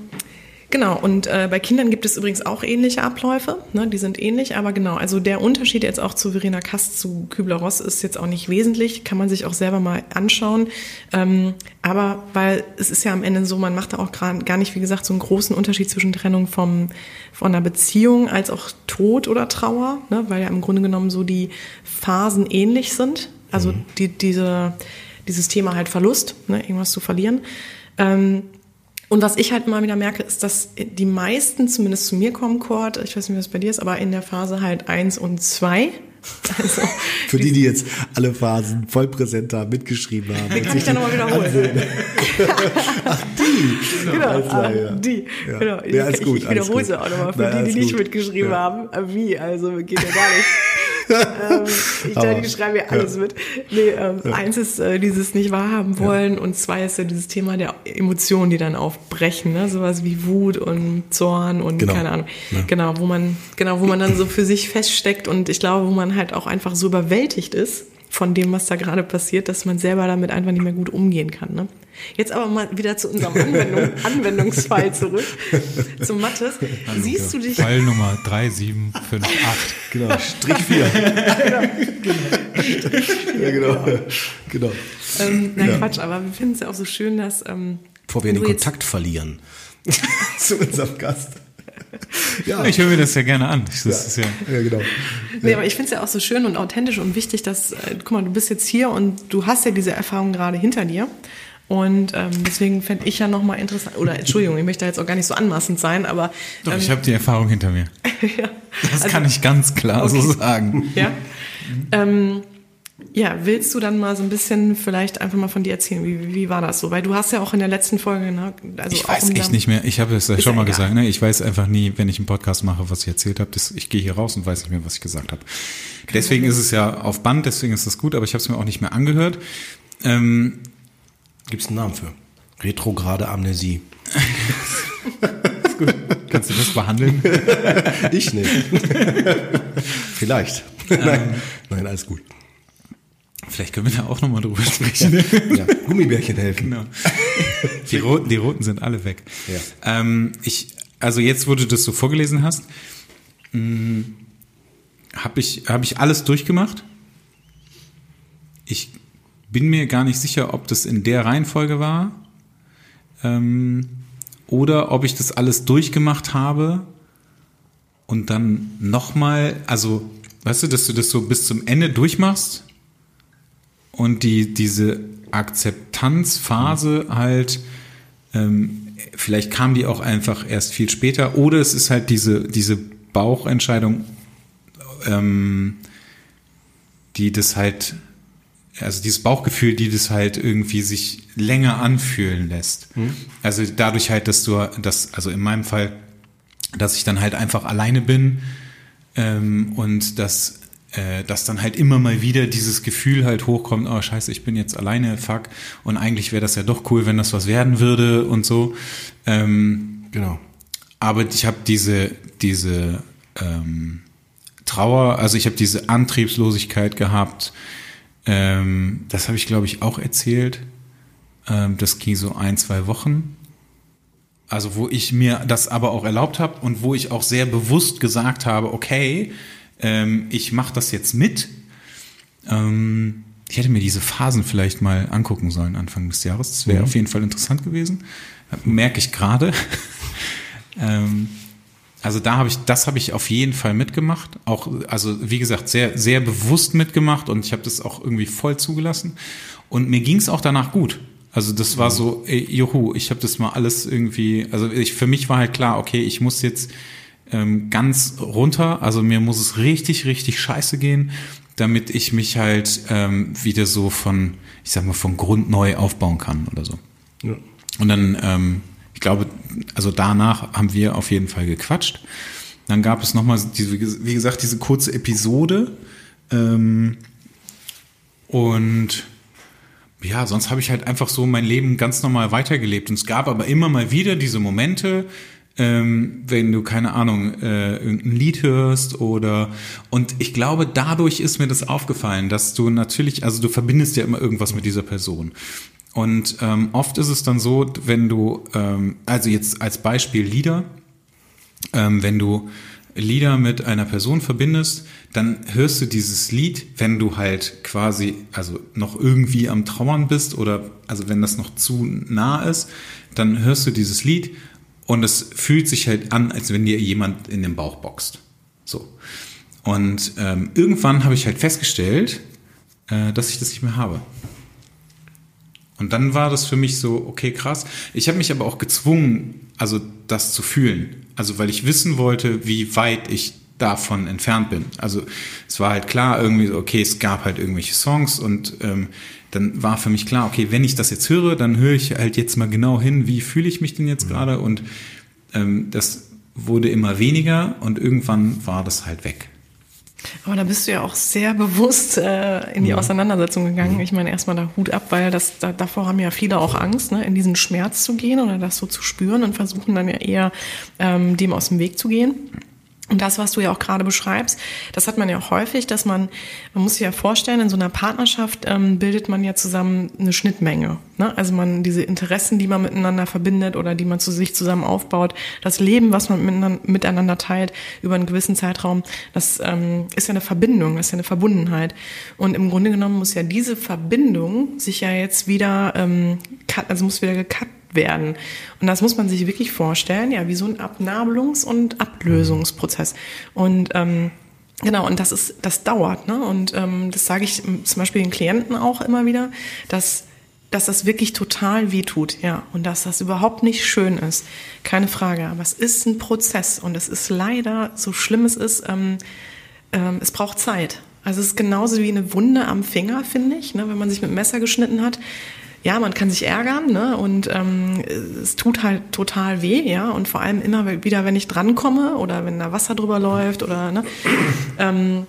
Genau, und äh, bei Kindern gibt es übrigens auch ähnliche Abläufe, ne, die sind ähnlich, aber genau, also der Unterschied jetzt auch zu Verena Kast, zu Kübler-Ross ist jetzt auch nicht wesentlich, kann man sich auch selber mal anschauen, ähm, aber weil es ist ja am Ende so, man macht da auch gar nicht, wie gesagt, so einen großen Unterschied zwischen Trennung vom, von einer Beziehung als auch Tod oder Trauer, ne, weil ja im Grunde genommen so die Phasen ähnlich sind, also mhm. die, diese, dieses Thema halt Verlust, ne, irgendwas zu verlieren. Ähm, und was ich halt immer wieder merke, ist, dass die meisten zumindest zu mir kommen, Kurt, ich weiß nicht, wie das bei dir ist, aber in der Phase halt eins und zwei. Also, Für die, die jetzt alle Phasen voll präsenter mitgeschrieben haben. Kann ich dann nochmal wiederholen. Ach, die. Genau, alles klar, ja. die. Ja. Genau. Ja, alles gut, ich wiederhole sie auch nochmal für Nein, die, die nicht gut. mitgeschrieben ja. haben. Wie? Also geht ja gar nicht ähm, ich dachte, die schreiben ja alles ja. mit. Nee, ähm, ja. eins ist äh, dieses nicht wahrhaben wollen ja. und zwei ist ja dieses Thema der Emotionen, die dann aufbrechen, ne? sowas wie Wut und Zorn und genau. keine Ahnung. Genau, wo man, genau, wo man dann so für sich feststeckt und ich glaube, wo man halt auch einfach so überwältigt ist von dem, was da gerade passiert, dass man selber damit einfach nicht mehr gut umgehen kann. Ne? Jetzt aber mal wieder zu unserem Anwendung, Anwendungsfall zurück, zu Mattes. Siehst du dich... Fall Nummer 3758. Genau, Strich 4. genau. ja, genau. genau. Ähm, nein, ja. Quatsch, aber wir finden es ja auch so schön, dass... Ähm, Bevor wir den Kontakt verlieren zu unserem Gast. Ja. Ich höre mir das ja gerne an. Das ja. Ist ja, ja, genau. Nee, aber ich finde es ja auch so schön und authentisch und wichtig, dass, äh, guck mal, du bist jetzt hier und du hast ja diese Erfahrung gerade hinter dir. Und ähm, deswegen fände ich ja nochmal interessant, oder Entschuldigung, ich möchte da jetzt auch gar nicht so anmaßend sein, aber. Doch, ähm, ich habe die Erfahrung hinter mir. ja. Das also, kann ich ganz klar okay. so sagen. Ja. Ähm, ja, willst du dann mal so ein bisschen vielleicht einfach mal von dir erzählen? Wie, wie war das so? Weil du hast ja auch in der letzten Folge, ne, also ich weiß echt nicht mehr. Ich habe es ja schon mal egal. gesagt. Ne? Ich weiß einfach nie, wenn ich einen Podcast mache, was ich erzählt habe. Ich gehe hier raus und weiß nicht mehr, was ich gesagt habe. Deswegen ist es ja auf Band, deswegen ist das gut, aber ich habe es mir auch nicht mehr angehört. Ähm, Gibt es einen Namen für? Retrograde Amnesie. gut. Kannst du das behandeln? ich nicht. Vielleicht. nein, nein, alles gut. Vielleicht können wir da auch nochmal drüber sprechen. Ja, Gummibärchen helfen. Genau. Die roten, die roten sind alle weg. Ja. Ähm, ich, also jetzt, wo du das so vorgelesen hast, habe ich, hab ich alles durchgemacht. Ich bin mir gar nicht sicher, ob das in der Reihenfolge war ähm, oder ob ich das alles durchgemacht habe und dann nochmal, also weißt du, dass du das so bis zum Ende durchmachst und die, diese Akzeptanzphase halt, ähm, vielleicht kam die auch einfach erst viel später oder es ist halt diese, diese Bauchentscheidung, ähm, die das halt, also dieses Bauchgefühl, die das halt irgendwie sich länger anfühlen lässt. Also dadurch halt, dass du, das, also in meinem Fall, dass ich dann halt einfach alleine bin ähm, und dass, äh, dass dann halt immer mal wieder dieses Gefühl halt hochkommt, oh scheiße, ich bin jetzt alleine, fuck, und eigentlich wäre das ja doch cool, wenn das was werden würde und so. Ähm, Genau. aber ich habe diese, diese ähm, Trauer, also ich habe diese Antriebslosigkeit gehabt. Ähm, das habe ich, glaube ich, auch erzählt. Ähm, das ging so ein, zwei Wochen. Also wo ich mir das aber auch erlaubt habe und wo ich auch sehr bewusst gesagt habe, okay, ähm, ich mache das jetzt mit. Ähm, ich hätte mir diese Phasen vielleicht mal angucken sollen Anfang des Jahres. Das wäre auf jeden Fall interessant gewesen. Merke ich gerade. also da habe ich, das habe ich auf jeden Fall mitgemacht. Auch, also wie gesagt, sehr, sehr bewusst mitgemacht und ich habe das auch irgendwie voll zugelassen. Und mir ging es auch danach gut. Also das war so, ey, juhu, ich habe das mal alles irgendwie, also ich, für mich war halt klar, okay, ich muss jetzt ähm, ganz runter, also mir muss es richtig, richtig scheiße gehen, damit ich mich halt ähm, wieder so von, ich sag mal, von Grund neu aufbauen kann oder so. Ja. Und dann, ähm, ich glaube, also danach haben wir auf jeden Fall gequatscht. Dann gab es nochmal, diese, wie gesagt, diese kurze Episode. Ähm, und ja, sonst habe ich halt einfach so mein Leben ganz normal weitergelebt. Und es gab aber immer mal wieder diese Momente, ähm, wenn du, keine Ahnung, äh, irgendein Lied hörst oder und ich glaube, dadurch ist mir das aufgefallen, dass du natürlich, also du verbindest ja immer irgendwas mit dieser Person. Und ähm, oft ist es dann so, wenn du, ähm, also jetzt als Beispiel Lieder, ähm, wenn du Lieder mit einer Person verbindest, dann hörst du dieses Lied, wenn du halt quasi, also noch irgendwie am Trauern bist oder also wenn das noch zu nah ist, dann hörst du dieses Lied und es fühlt sich halt an, als wenn dir jemand in den Bauch boxt. So. Und ähm, irgendwann habe ich halt festgestellt, äh, dass ich das nicht mehr habe. Und dann war das für mich so, okay, krass. Ich habe mich aber auch gezwungen, also das zu fühlen. Also weil ich wissen wollte, wie weit ich davon entfernt bin. Also es war halt klar irgendwie so, okay, es gab halt irgendwelche Songs und ähm, dann war für mich klar, okay, wenn ich das jetzt höre, dann höre ich halt jetzt mal genau hin, wie fühle ich mich denn jetzt gerade und ähm, das wurde immer weniger und irgendwann war das halt weg. Aber da bist du ja auch sehr bewusst äh, in die Auseinandersetzung gegangen. Ich meine, erstmal da Hut ab, weil das, da, davor haben ja viele auch Angst, ne, in diesen Schmerz zu gehen oder das so zu spüren und versuchen dann ja eher ähm, dem aus dem Weg zu gehen. Und das, was du ja auch gerade beschreibst, das hat man ja auch häufig, dass man, man muss sich ja vorstellen, in so einer Partnerschaft ähm, bildet man ja zusammen eine Schnittmenge. Ne? Also man diese Interessen, die man miteinander verbindet oder die man zu sich zusammen aufbaut, das Leben, was man miteinander, teilt über einen gewissen Zeitraum, das ähm, ist ja eine Verbindung, das ist ja eine Verbundenheit. Und im Grunde genommen muss ja diese Verbindung sich ja jetzt wieder, ähm, also muss wieder gecut werden. Und das muss man sich wirklich vorstellen, ja, wie so ein Abnabelungs- und Ablösungsprozess. Und ähm, genau, und das ist, das dauert, ne? Und ähm, das sage ich zum Beispiel den Klienten auch immer wieder, dass dass das wirklich total wehtut, ja, und dass das überhaupt nicht schön ist, keine Frage. Aber es ist ein Prozess und es ist leider, so schlimm es ist, ähm, ähm, es braucht Zeit. Also es ist genauso wie eine Wunde am Finger, finde ich, ne, wenn man sich mit Messer geschnitten hat ja, man kann sich ärgern, ne? Und ähm, es tut halt total weh, ja. Und vor allem immer wieder, wenn ich drankomme oder wenn da Wasser drüber läuft oder ne. Ähm,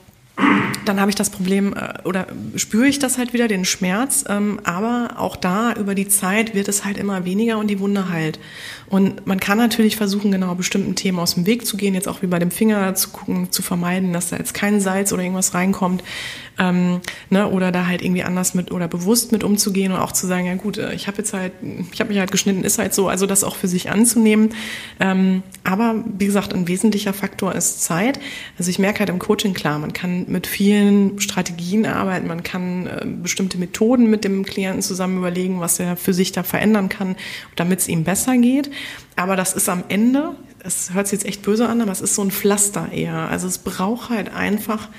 dann habe ich das Problem äh, oder spüre ich das halt wieder, den Schmerz. Ähm, aber auch da über die Zeit wird es halt immer weniger und die Wunde heilt. Und man kann natürlich versuchen, genau bestimmten Themen aus dem Weg zu gehen, jetzt auch wie bei dem Finger zu gucken, zu vermeiden, dass da jetzt kein Salz oder irgendwas reinkommt. Ähm, ne, oder da halt irgendwie anders mit oder bewusst mit umzugehen und auch zu sagen, ja gut, äh, ich habe jetzt halt, ich habe mich halt geschnitten, ist halt so, also das auch für sich anzunehmen. Ähm, aber wie gesagt, ein wesentlicher Faktor ist Zeit. Also ich merke halt im Coaching klar, man kann mit vielen Strategien arbeiten, man kann äh, bestimmte Methoden mit dem Klienten zusammen überlegen, was er für sich da verändern kann, damit es ihm besser geht. Aber das ist am Ende, es hört sich jetzt echt böse an, aber es ist so ein Pflaster eher. Also es braucht halt einfach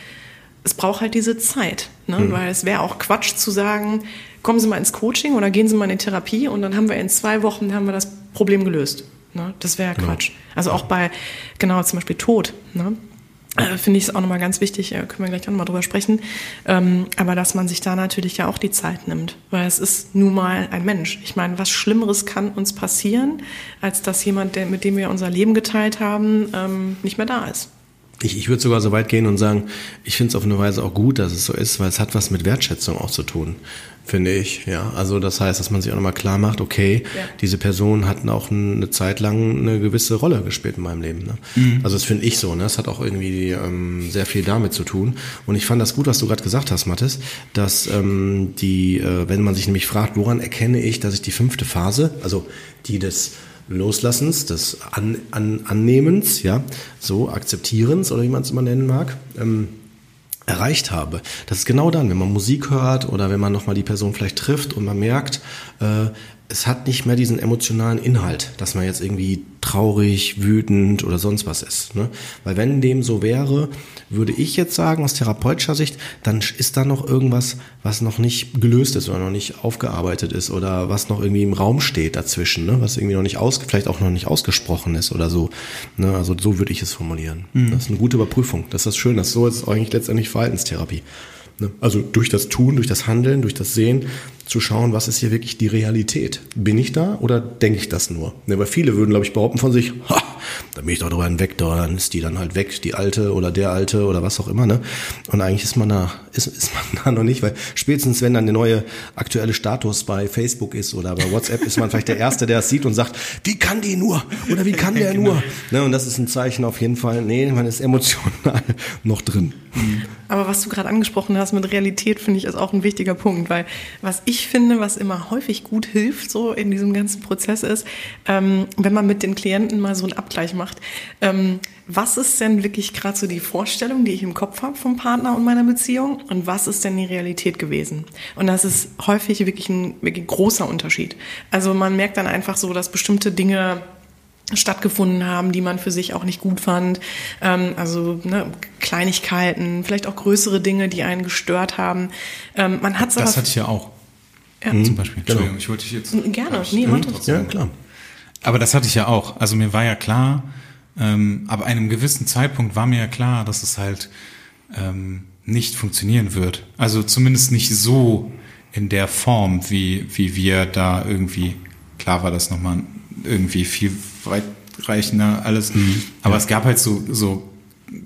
es braucht halt diese Zeit, ne? Mhm. weil es wäre auch Quatsch zu sagen, kommen Sie mal ins Coaching oder gehen Sie mal in die Therapie und dann haben wir in zwei Wochen haben wir das Problem gelöst. Ne? Das wäre Quatsch. Ja. Also auch bei, genau, zum Beispiel Tod. Ne? Äh, Finde ich es auch nochmal ganz wichtig, äh, können wir gleich auch nochmal drüber sprechen. Ähm, aber dass man sich da natürlich ja auch die Zeit nimmt, weil es ist nun mal ein Mensch. Ich meine, was Schlimmeres kann uns passieren, als dass jemand, der, mit dem wir unser Leben geteilt haben, ähm, nicht mehr da ist. Ich, ich würde sogar so weit gehen und sagen, ich finde es auf eine Weise auch gut, dass es so ist, weil es hat was mit Wertschätzung auch zu tun, finde ich. Ja, also das heißt, dass man sich auch nochmal klar macht, okay, ja. diese Person hat auch eine Zeit lang eine gewisse Rolle gespielt in meinem Leben. Ne? Mhm. Also das finde ich so. Ne? Das hat auch irgendwie ähm, sehr viel damit zu tun. Und ich fand das gut, was du gerade gesagt hast, Mathis, dass ähm, die, äh, wenn man sich nämlich fragt, woran erkenne ich, dass ich die fünfte Phase, also die des Loslassens, des An An Annehmens, ja, so Akzeptierens oder wie man es immer nennen mag, ähm, erreicht habe. Das ist genau dann, wenn man Musik hört oder wenn man nochmal die Person vielleicht trifft und man merkt, äh, es hat nicht mehr diesen emotionalen Inhalt, dass man jetzt irgendwie traurig, wütend oder sonst was ist. Ne? Weil wenn dem so wäre, würde ich jetzt sagen, aus therapeutischer Sicht, dann ist da noch irgendwas, was noch nicht gelöst ist oder noch nicht aufgearbeitet ist oder was noch irgendwie im Raum steht dazwischen, ne? was irgendwie noch nicht aus, vielleicht auch noch nicht ausgesprochen ist oder so. Ne? Also so würde ich es formulieren. Mhm. Das ist eine gute Überprüfung. Das ist schön. Das ist so ist eigentlich letztendlich Verhaltenstherapie. Ne? Also durch das Tun, durch das Handeln, durch das Sehen zu schauen, was ist hier wirklich die Realität. Bin ich da oder denke ich das nur? Ne, weil viele würden, glaube ich, behaupten von sich, ha, da bin ich doch drüber hinweg, dann ist die dann halt weg, die alte oder der alte oder was auch immer. Ne? Und eigentlich ist man da, ist, ist man da noch nicht, weil spätestens wenn dann der neue aktuelle Status bei Facebook ist oder bei WhatsApp, ist man vielleicht der Erste, der es sieht und sagt, wie kann die nur? Oder wie kann der genau. nur? Ne, und das ist ein Zeichen auf jeden Fall, nee, man ist emotional noch drin. Aber was du gerade angesprochen hast mit Realität, finde ich, ist auch ein wichtiger Punkt, weil was ich finde, was immer häufig gut hilft, so in diesem ganzen Prozess ist, ähm, wenn man mit den Klienten mal so einen Abgleich macht. Ähm, was ist denn wirklich gerade so die Vorstellung, die ich im Kopf habe vom Partner und meiner Beziehung und was ist denn die Realität gewesen? Und das ist häufig wirklich ein wirklich großer Unterschied. Also man merkt dann einfach so, dass bestimmte Dinge stattgefunden haben, die man für sich auch nicht gut fand. Ähm, also ne, Kleinigkeiten, vielleicht auch größere Dinge, die einen gestört haben. Ähm, man hat Das hatte ich ja auch. Ja. Mhm. Zum Beispiel. Genau. Entschuldigung, ich wollte dich jetzt. Gerne, nee, mhm. Ja, klar. Aber das hatte ich ja auch. Also mir war ja klar, ähm, ab einem gewissen Zeitpunkt war mir ja klar, dass es halt ähm, nicht funktionieren wird. Also zumindest nicht so in der Form, wie, wie wir da irgendwie, klar war das nochmal irgendwie viel weitreichender alles. Mhm. Aber ja. es gab halt so, so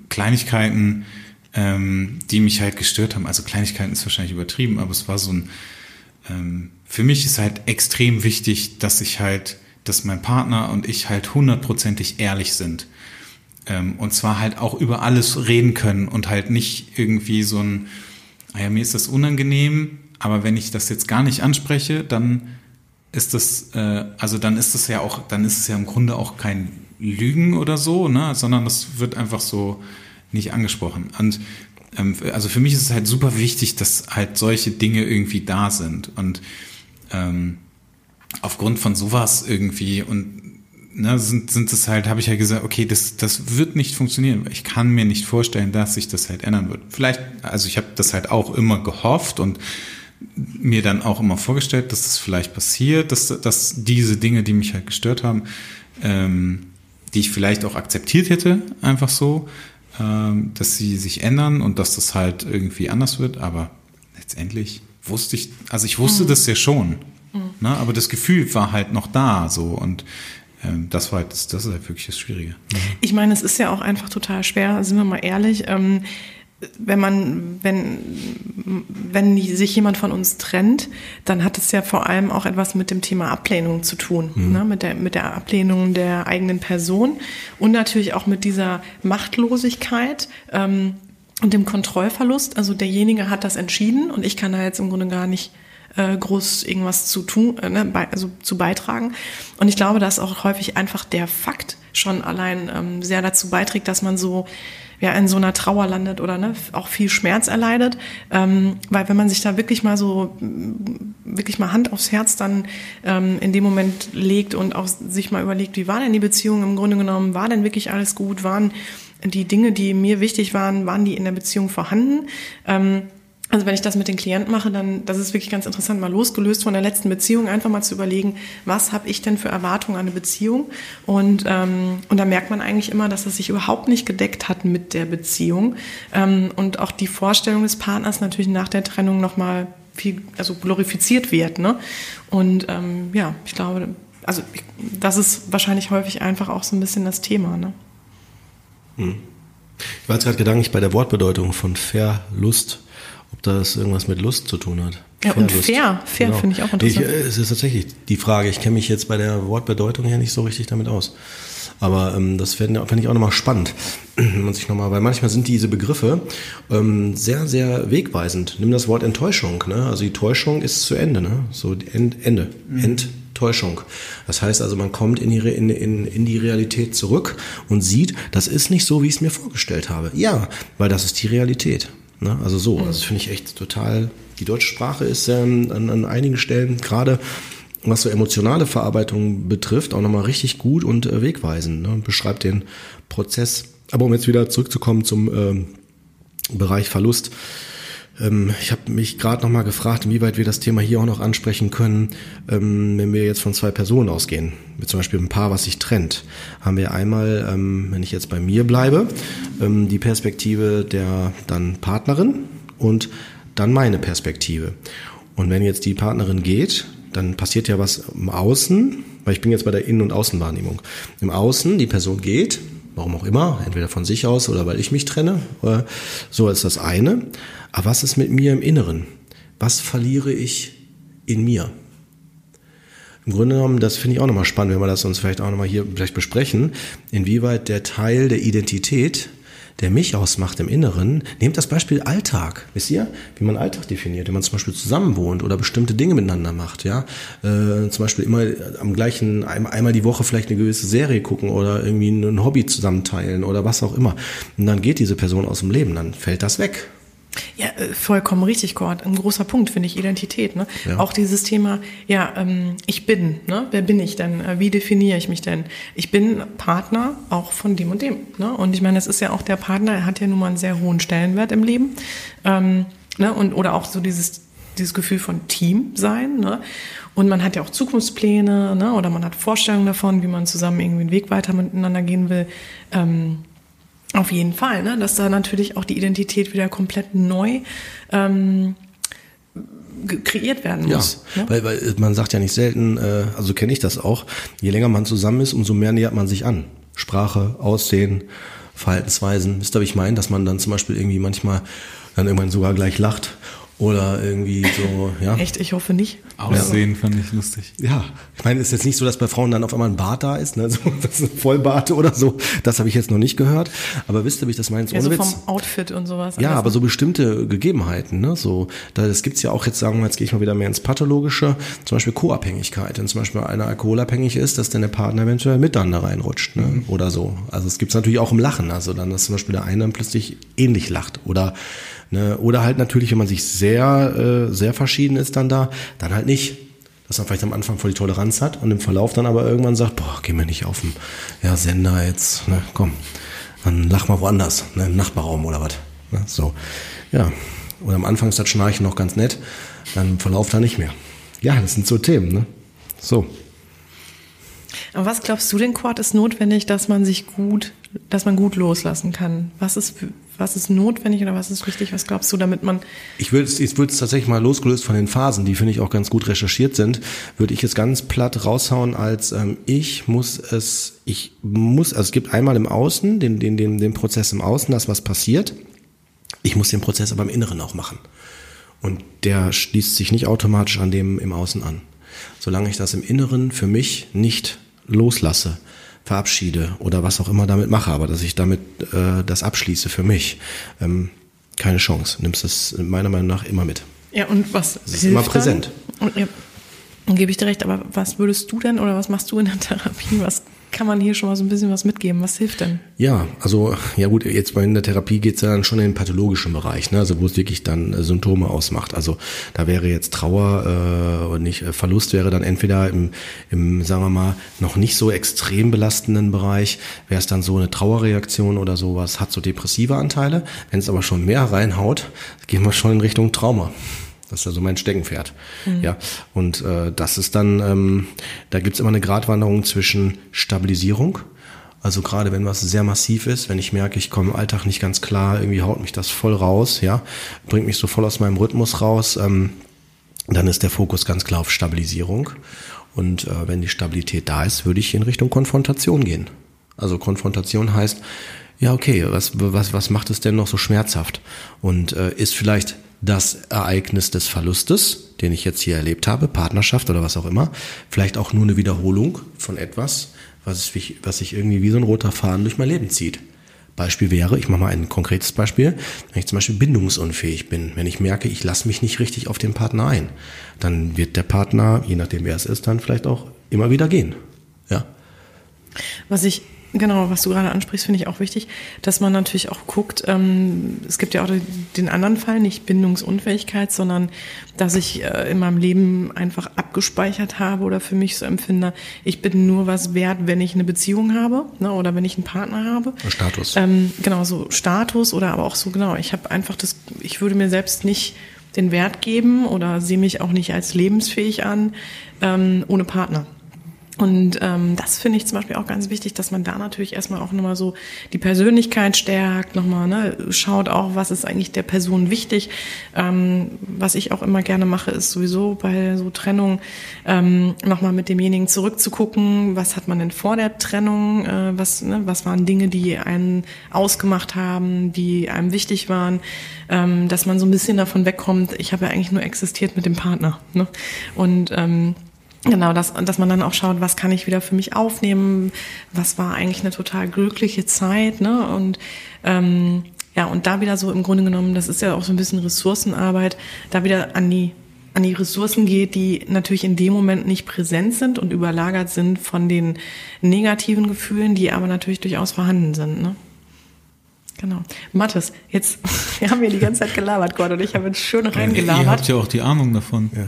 Kleinigkeiten, ähm, die mich halt gestört haben. Also Kleinigkeiten ist wahrscheinlich übertrieben, aber es war so ein, ähm, für mich ist halt extrem wichtig, dass ich halt, dass mein Partner und ich halt hundertprozentig ehrlich sind. Ähm, und zwar halt auch über alles reden können und halt nicht irgendwie so ein, ah mir ist das unangenehm, aber wenn ich das jetzt gar nicht anspreche, dann ist das, äh, also dann ist das ja auch, dann ist es ja im Grunde auch kein Lügen oder so, ne, sondern das wird einfach so nicht angesprochen. Und also für mich ist es halt super wichtig, dass halt solche Dinge irgendwie da sind. Und ähm, aufgrund von sowas irgendwie und ne, sind, sind es halt, habe ich ja halt gesagt, okay, das, das wird nicht funktionieren. Ich kann mir nicht vorstellen, dass sich das halt ändern wird. Vielleicht, also ich habe das halt auch immer gehofft und mir dann auch immer vorgestellt, dass das vielleicht passiert, dass, dass diese Dinge, die mich halt gestört haben, ähm, die ich vielleicht auch akzeptiert hätte, einfach so, ähm, dass sie sich ändern und dass das halt irgendwie anders wird. Aber letztendlich wusste ich, also ich wusste mhm. das ja schon, mhm. ne? aber das Gefühl war halt noch da so und ähm, das war halt, das, das ist halt wirklich das Schwierige. Ich meine, es ist ja auch einfach total schwer, sind wir mal ehrlich. Ähm, wenn man, wenn, wenn sich jemand von uns trennt, dann hat es ja vor allem auch etwas mit dem Thema Ablehnung zu tun, mhm. ne? mit, der, mit der Ablehnung der eigenen Person und natürlich auch mit dieser Machtlosigkeit. Ähm, und dem Kontrollverlust, also derjenige hat das entschieden und ich kann da jetzt im Grunde gar nicht äh, groß irgendwas zu tun, äh, ne, also zu beitragen. Und ich glaube, dass auch häufig einfach der Fakt schon allein ähm, sehr dazu beiträgt, dass man so ja in so einer Trauer landet oder ne, auch viel Schmerz erleidet. Ähm, weil wenn man sich da wirklich mal so, wirklich mal Hand aufs Herz dann ähm, in dem Moment legt und auch sich mal überlegt, wie war denn die Beziehung im Grunde genommen, war denn wirklich alles gut, waren die Dinge, die mir wichtig waren, waren die in der Beziehung vorhanden? Ähm, also wenn ich das mit den Klienten mache, dann das ist wirklich ganz interessant, mal losgelöst von der letzten Beziehung, einfach mal zu überlegen, was habe ich denn für Erwartungen an eine Beziehung? Und, ähm, und da merkt man eigentlich immer, dass es sich überhaupt nicht gedeckt hat mit der Beziehung. Ähm, und auch die Vorstellung des Partners natürlich nach der Trennung nochmal viel, also glorifiziert wird. Ne? Und ähm, ja, ich glaube, also ich, das ist wahrscheinlich häufig einfach auch so ein bisschen das Thema. Ne? Hm. Ich war jetzt gerade gedanklich bei der Wortbedeutung von Verlust ob das irgendwas mit Lust zu tun hat. Ja, und fair, fair genau. finde ich auch interessant. Ich, äh, es ist tatsächlich die Frage, ich kenne mich jetzt bei der Wortbedeutung her nicht so richtig damit aus. Aber ähm, das fände ich auch nochmal spannend, wenn man sich nochmal, weil manchmal sind diese Begriffe ähm, sehr, sehr wegweisend. Nimm das Wort Enttäuschung, ne? Also die Täuschung ist zu Ende, ne? So End, Ende. Mhm. Enttäuschung. Das heißt also, man kommt in die, in, in, in die Realität zurück und sieht, das ist nicht so, wie ich es mir vorgestellt habe. Ja, weil das ist die Realität. Ne? Also so, mhm. das finde ich echt total. Die deutsche Sprache ist ähm, an, an einigen Stellen gerade was so emotionale Verarbeitung betrifft, auch nochmal richtig gut und äh, wegweisend. Ne? Beschreibt den Prozess. Aber um jetzt wieder zurückzukommen zum ähm, Bereich Verlust. Ähm, ich habe mich gerade nochmal gefragt, inwieweit wir das Thema hier auch noch ansprechen können, ähm, wenn wir jetzt von zwei Personen ausgehen. Wie zum Beispiel ein Paar, was sich trennt. Haben wir einmal, ähm, wenn ich jetzt bei mir bleibe, die Perspektive der dann Partnerin und dann meine Perspektive. Und wenn jetzt die Partnerin geht, dann passiert ja was im Außen, weil ich bin jetzt bei der Innen- und Außenwahrnehmung. Im Außen, die Person geht, warum auch immer, entweder von sich aus oder weil ich mich trenne, so ist das eine. Aber was ist mit mir im Inneren? Was verliere ich in mir? Im Grunde genommen, das finde ich auch nochmal spannend, wenn wir das uns vielleicht auch nochmal hier vielleicht besprechen, inwieweit der Teil der Identität der mich ausmacht im Inneren, nehmt das Beispiel Alltag. Wisst ihr, wie man Alltag definiert, wenn man zum Beispiel zusammen wohnt oder bestimmte Dinge miteinander macht, ja. Äh, zum Beispiel immer am gleichen, einmal die Woche vielleicht eine gewisse Serie gucken oder irgendwie ein Hobby zusammen teilen oder was auch immer. Und dann geht diese Person aus dem Leben, dann fällt das weg. Ja, äh, vollkommen richtig, Gord. Ein großer Punkt finde ich Identität. Ne? Ja. Auch dieses Thema, ja, ähm, ich bin. Ne? Wer bin ich denn? Äh, wie definiere ich mich denn? Ich bin Partner auch von dem und dem. Ne? Und ich meine, es ist ja auch der Partner, er hat ja nun mal einen sehr hohen Stellenwert im Leben. Ähm, ne? und, oder auch so dieses, dieses Gefühl von Team sein. Ne? Und man hat ja auch Zukunftspläne ne? oder man hat Vorstellungen davon, wie man zusammen irgendwie einen Weg weiter miteinander gehen will. Ähm, auf jeden Fall, ne? dass da natürlich auch die Identität wieder komplett neu ähm, kreiert werden muss. Ja, ne? weil, weil man sagt ja nicht selten, äh, also kenne ich das auch, je länger man zusammen ist, umso mehr nähert man sich an. Sprache, Aussehen, Verhaltensweisen. Wisst ihr, wie ich meine? Dass man dann zum Beispiel irgendwie manchmal dann irgendwann sogar gleich lacht oder irgendwie so, ja. Echt? Ich hoffe nicht. Aussehen ja. fand ich lustig. Ja, ich meine, es ist jetzt nicht so, dass bei Frauen dann auf einmal ein Bart da ist, ne? so, das ist ein Vollbart oder so. Das habe ich jetzt noch nicht gehört. Aber wisst ihr, wie ich das meine? Ja, so Witz. vom Outfit und sowas. Ja, aber so bestimmte Gegebenheiten, ne? So, da, das gibt's ja auch jetzt, sagen wir, jetzt gehe ich mal wieder mehr ins Pathologische, zum Beispiel Co-Abhängigkeit. Wenn zum Beispiel einer alkoholabhängig ist, dass dann der Partner eventuell mit dann da reinrutscht, ne? Mhm. Oder so. Also es gibt's natürlich auch im Lachen. Also dann, dass zum Beispiel der eine dann plötzlich ähnlich lacht. Oder Ne? Oder halt natürlich, wenn man sich sehr, äh, sehr verschieden ist dann da, dann halt nicht. Dass man vielleicht am Anfang voll die Toleranz hat und im Verlauf dann aber irgendwann sagt, boah, geh mir nicht auf den ja, Sender jetzt, ne, komm, dann lach mal woanders, ne, im Nachbarraum oder was. Ne, so, ja. Oder am Anfang ist das Schnarchen noch ganz nett, dann im Verlauf dann nicht mehr. Ja, das sind so Themen, ne? So. Aber was glaubst du denn, Quad, ist notwendig, dass man sich gut, dass man gut loslassen kann? Was ist, was ist notwendig oder was ist wichtig? Was glaubst du, damit man? Ich würde es, ich tatsächlich mal losgelöst von den Phasen, die finde ich auch ganz gut recherchiert sind, würde ich es ganz platt raushauen als ähm, ich muss es, ich muss, also es gibt einmal im Außen den, den, den, den Prozess im Außen, dass was passiert Ich muss den Prozess aber im Inneren auch machen. Und der schließt sich nicht automatisch an dem im Außen an. Solange ich das im Inneren für mich nicht loslasse, verabschiede oder was auch immer damit mache, aber dass ich damit äh, das abschließe für mich, ähm, keine Chance. Nimmst es meiner Meinung nach immer mit. Ja, und was Es ist immer präsent. Dann? Und, ja, dann gebe ich dir recht, aber was würdest du denn oder was machst du in der Therapie? Was kann man hier schon mal so ein bisschen was mitgeben? Was hilft denn? Ja, also ja gut, jetzt bei der Therapie geht's ja dann schon in den pathologischen Bereich, ne? also wo es wirklich dann äh, Symptome ausmacht. Also da wäre jetzt Trauer äh, und nicht äh, Verlust wäre dann entweder im, im, sagen wir mal, noch nicht so extrem belastenden Bereich, wäre es dann so eine Trauerreaktion oder sowas, hat so depressive Anteile. Wenn es aber schon mehr reinhaut, gehen wir schon in Richtung Trauma. Das ist also mein Steckenpferd. Mhm. Ja, und äh, das ist dann, ähm, da gibt's immer eine Gratwanderung zwischen Stabilisierung, also gerade wenn was sehr massiv ist, wenn ich merke, ich komme im Alltag nicht ganz klar, irgendwie haut mich das voll raus, ja, bringt mich so voll aus meinem Rhythmus raus, ähm, dann ist der Fokus ganz klar auf Stabilisierung. Und äh, wenn die Stabilität da ist, würde ich in Richtung Konfrontation gehen. Also Konfrontation heißt, ja, okay, was, was, was macht es denn noch so schmerzhaft? Und äh, ist vielleicht das Ereignis des Verlustes, den ich jetzt hier erlebt habe, Partnerschaft oder was auch immer, vielleicht auch nur eine Wiederholung von etwas, was, ich, was sich irgendwie wie so ein roter Faden durch mein Leben zieht. Beispiel wäre, ich mache mal ein konkretes Beispiel, wenn ich zum Beispiel bindungsunfähig bin, wenn ich merke, ich lasse mich nicht richtig auf den Partner ein, dann wird der Partner, je nachdem wer es ist, dann vielleicht auch immer wieder gehen. Ja. Was ich Genau, was du gerade ansprichst, finde ich auch wichtig, dass man natürlich auch guckt, ähm, es gibt ja auch den anderen Fall, nicht Bindungsunfähigkeit, sondern dass ich äh, in meinem Leben einfach abgespeichert habe oder für mich so empfinde, ich bin nur was wert, wenn ich eine Beziehung habe ne, oder wenn ich einen Partner habe. Status. Ähm, genau, so Status oder aber auch so, genau, ich habe einfach das, ich würde mir selbst nicht den Wert geben oder sehe mich auch nicht als lebensfähig an ähm, ohne Partner. Und ähm, das finde ich zum Beispiel auch ganz wichtig, dass man da natürlich erstmal auch nochmal so die Persönlichkeit stärkt, nochmal ne, schaut auch, was ist eigentlich der Person wichtig. Ähm, was ich auch immer gerne mache, ist sowieso bei so Trennung ähm, nochmal mit demjenigen zurückzugucken, was hat man denn vor der Trennung, äh, was, ne, was waren Dinge, die einen ausgemacht haben, die einem wichtig waren, ähm, dass man so ein bisschen davon wegkommt, ich habe ja eigentlich nur existiert mit dem Partner. Ne? Und ähm, Genau, dass, dass man dann auch schaut, was kann ich wieder für mich aufnehmen, was war eigentlich eine total glückliche Zeit, ne? Und ähm, ja, und da wieder so im Grunde genommen, das ist ja auch so ein bisschen Ressourcenarbeit, da wieder an die an die Ressourcen geht, die natürlich in dem Moment nicht präsent sind und überlagert sind von den negativen Gefühlen, die aber natürlich durchaus vorhanden sind. Ne? Genau. Mathis, jetzt, wir haben hier die ganze Zeit gelabert, Gott, und ich habe jetzt schön reingelabert. Ihr habt ja auch die Ahnung davon. Ja.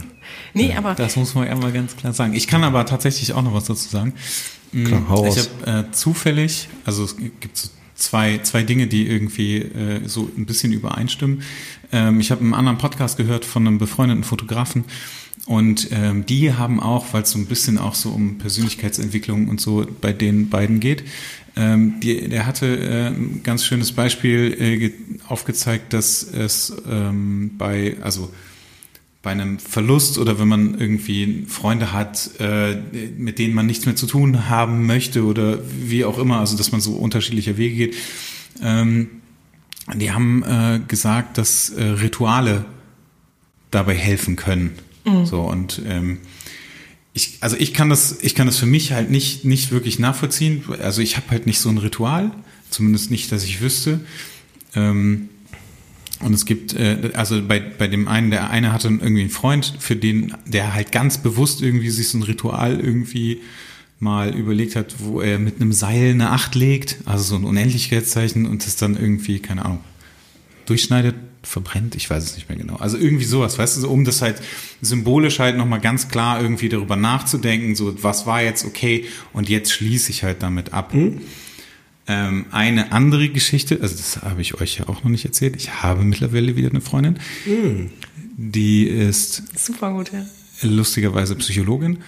Nee, aber. Das muss man einmal ganz klar sagen. Ich kann aber tatsächlich auch noch was dazu sagen. Mm, Klar, hau ich habe äh, zufällig, also es gibt so zwei, zwei Dinge, die irgendwie äh, so ein bisschen übereinstimmen. Ähm, ich habe einen anderen Podcast gehört von einem befreundeten Fotografen und ähm, die haben auch, weil es so ein bisschen auch so um Persönlichkeitsentwicklung und so bei den beiden geht, ähm, die, der hatte äh, ein ganz schönes Beispiel äh, ge- aufgezeigt, dass es ähm, bei, also bei einem Verlust oder wenn man irgendwie Freunde hat, äh, mit denen man nichts mehr zu tun haben möchte oder wie auch immer, also dass man so unterschiedliche Wege geht. Ähm, die haben äh, gesagt, dass äh, Rituale dabei helfen können. So und ähm, ich, also ich kann das, ich kann das für mich halt nicht, nicht wirklich nachvollziehen. Also ich habe halt nicht so ein Ritual, zumindest nicht, dass ich wüsste. Ähm, und es gibt, äh, also bei, bei dem einen, der eine hatte irgendwie einen Freund, für den, der halt ganz bewusst irgendwie sich so ein Ritual irgendwie mal überlegt hat, wo er mit einem Seil eine Acht legt, also so ein Unendlichkeitszeichen und das dann irgendwie, keine Ahnung, durchschneidet, verbrennt, ich weiß es nicht mehr genau. Also irgendwie sowas, weißt du, so, um das halt symbolisch halt nochmal ganz klar irgendwie darüber nachzudenken, so was war jetzt okay und jetzt schließe ich halt damit ab. Ähm, eine andere Geschichte, also das habe ich euch ja auch noch nicht erzählt, ich habe mittlerweile wieder eine Freundin, die ist Super gut, ja. lustigerweise Psychologin.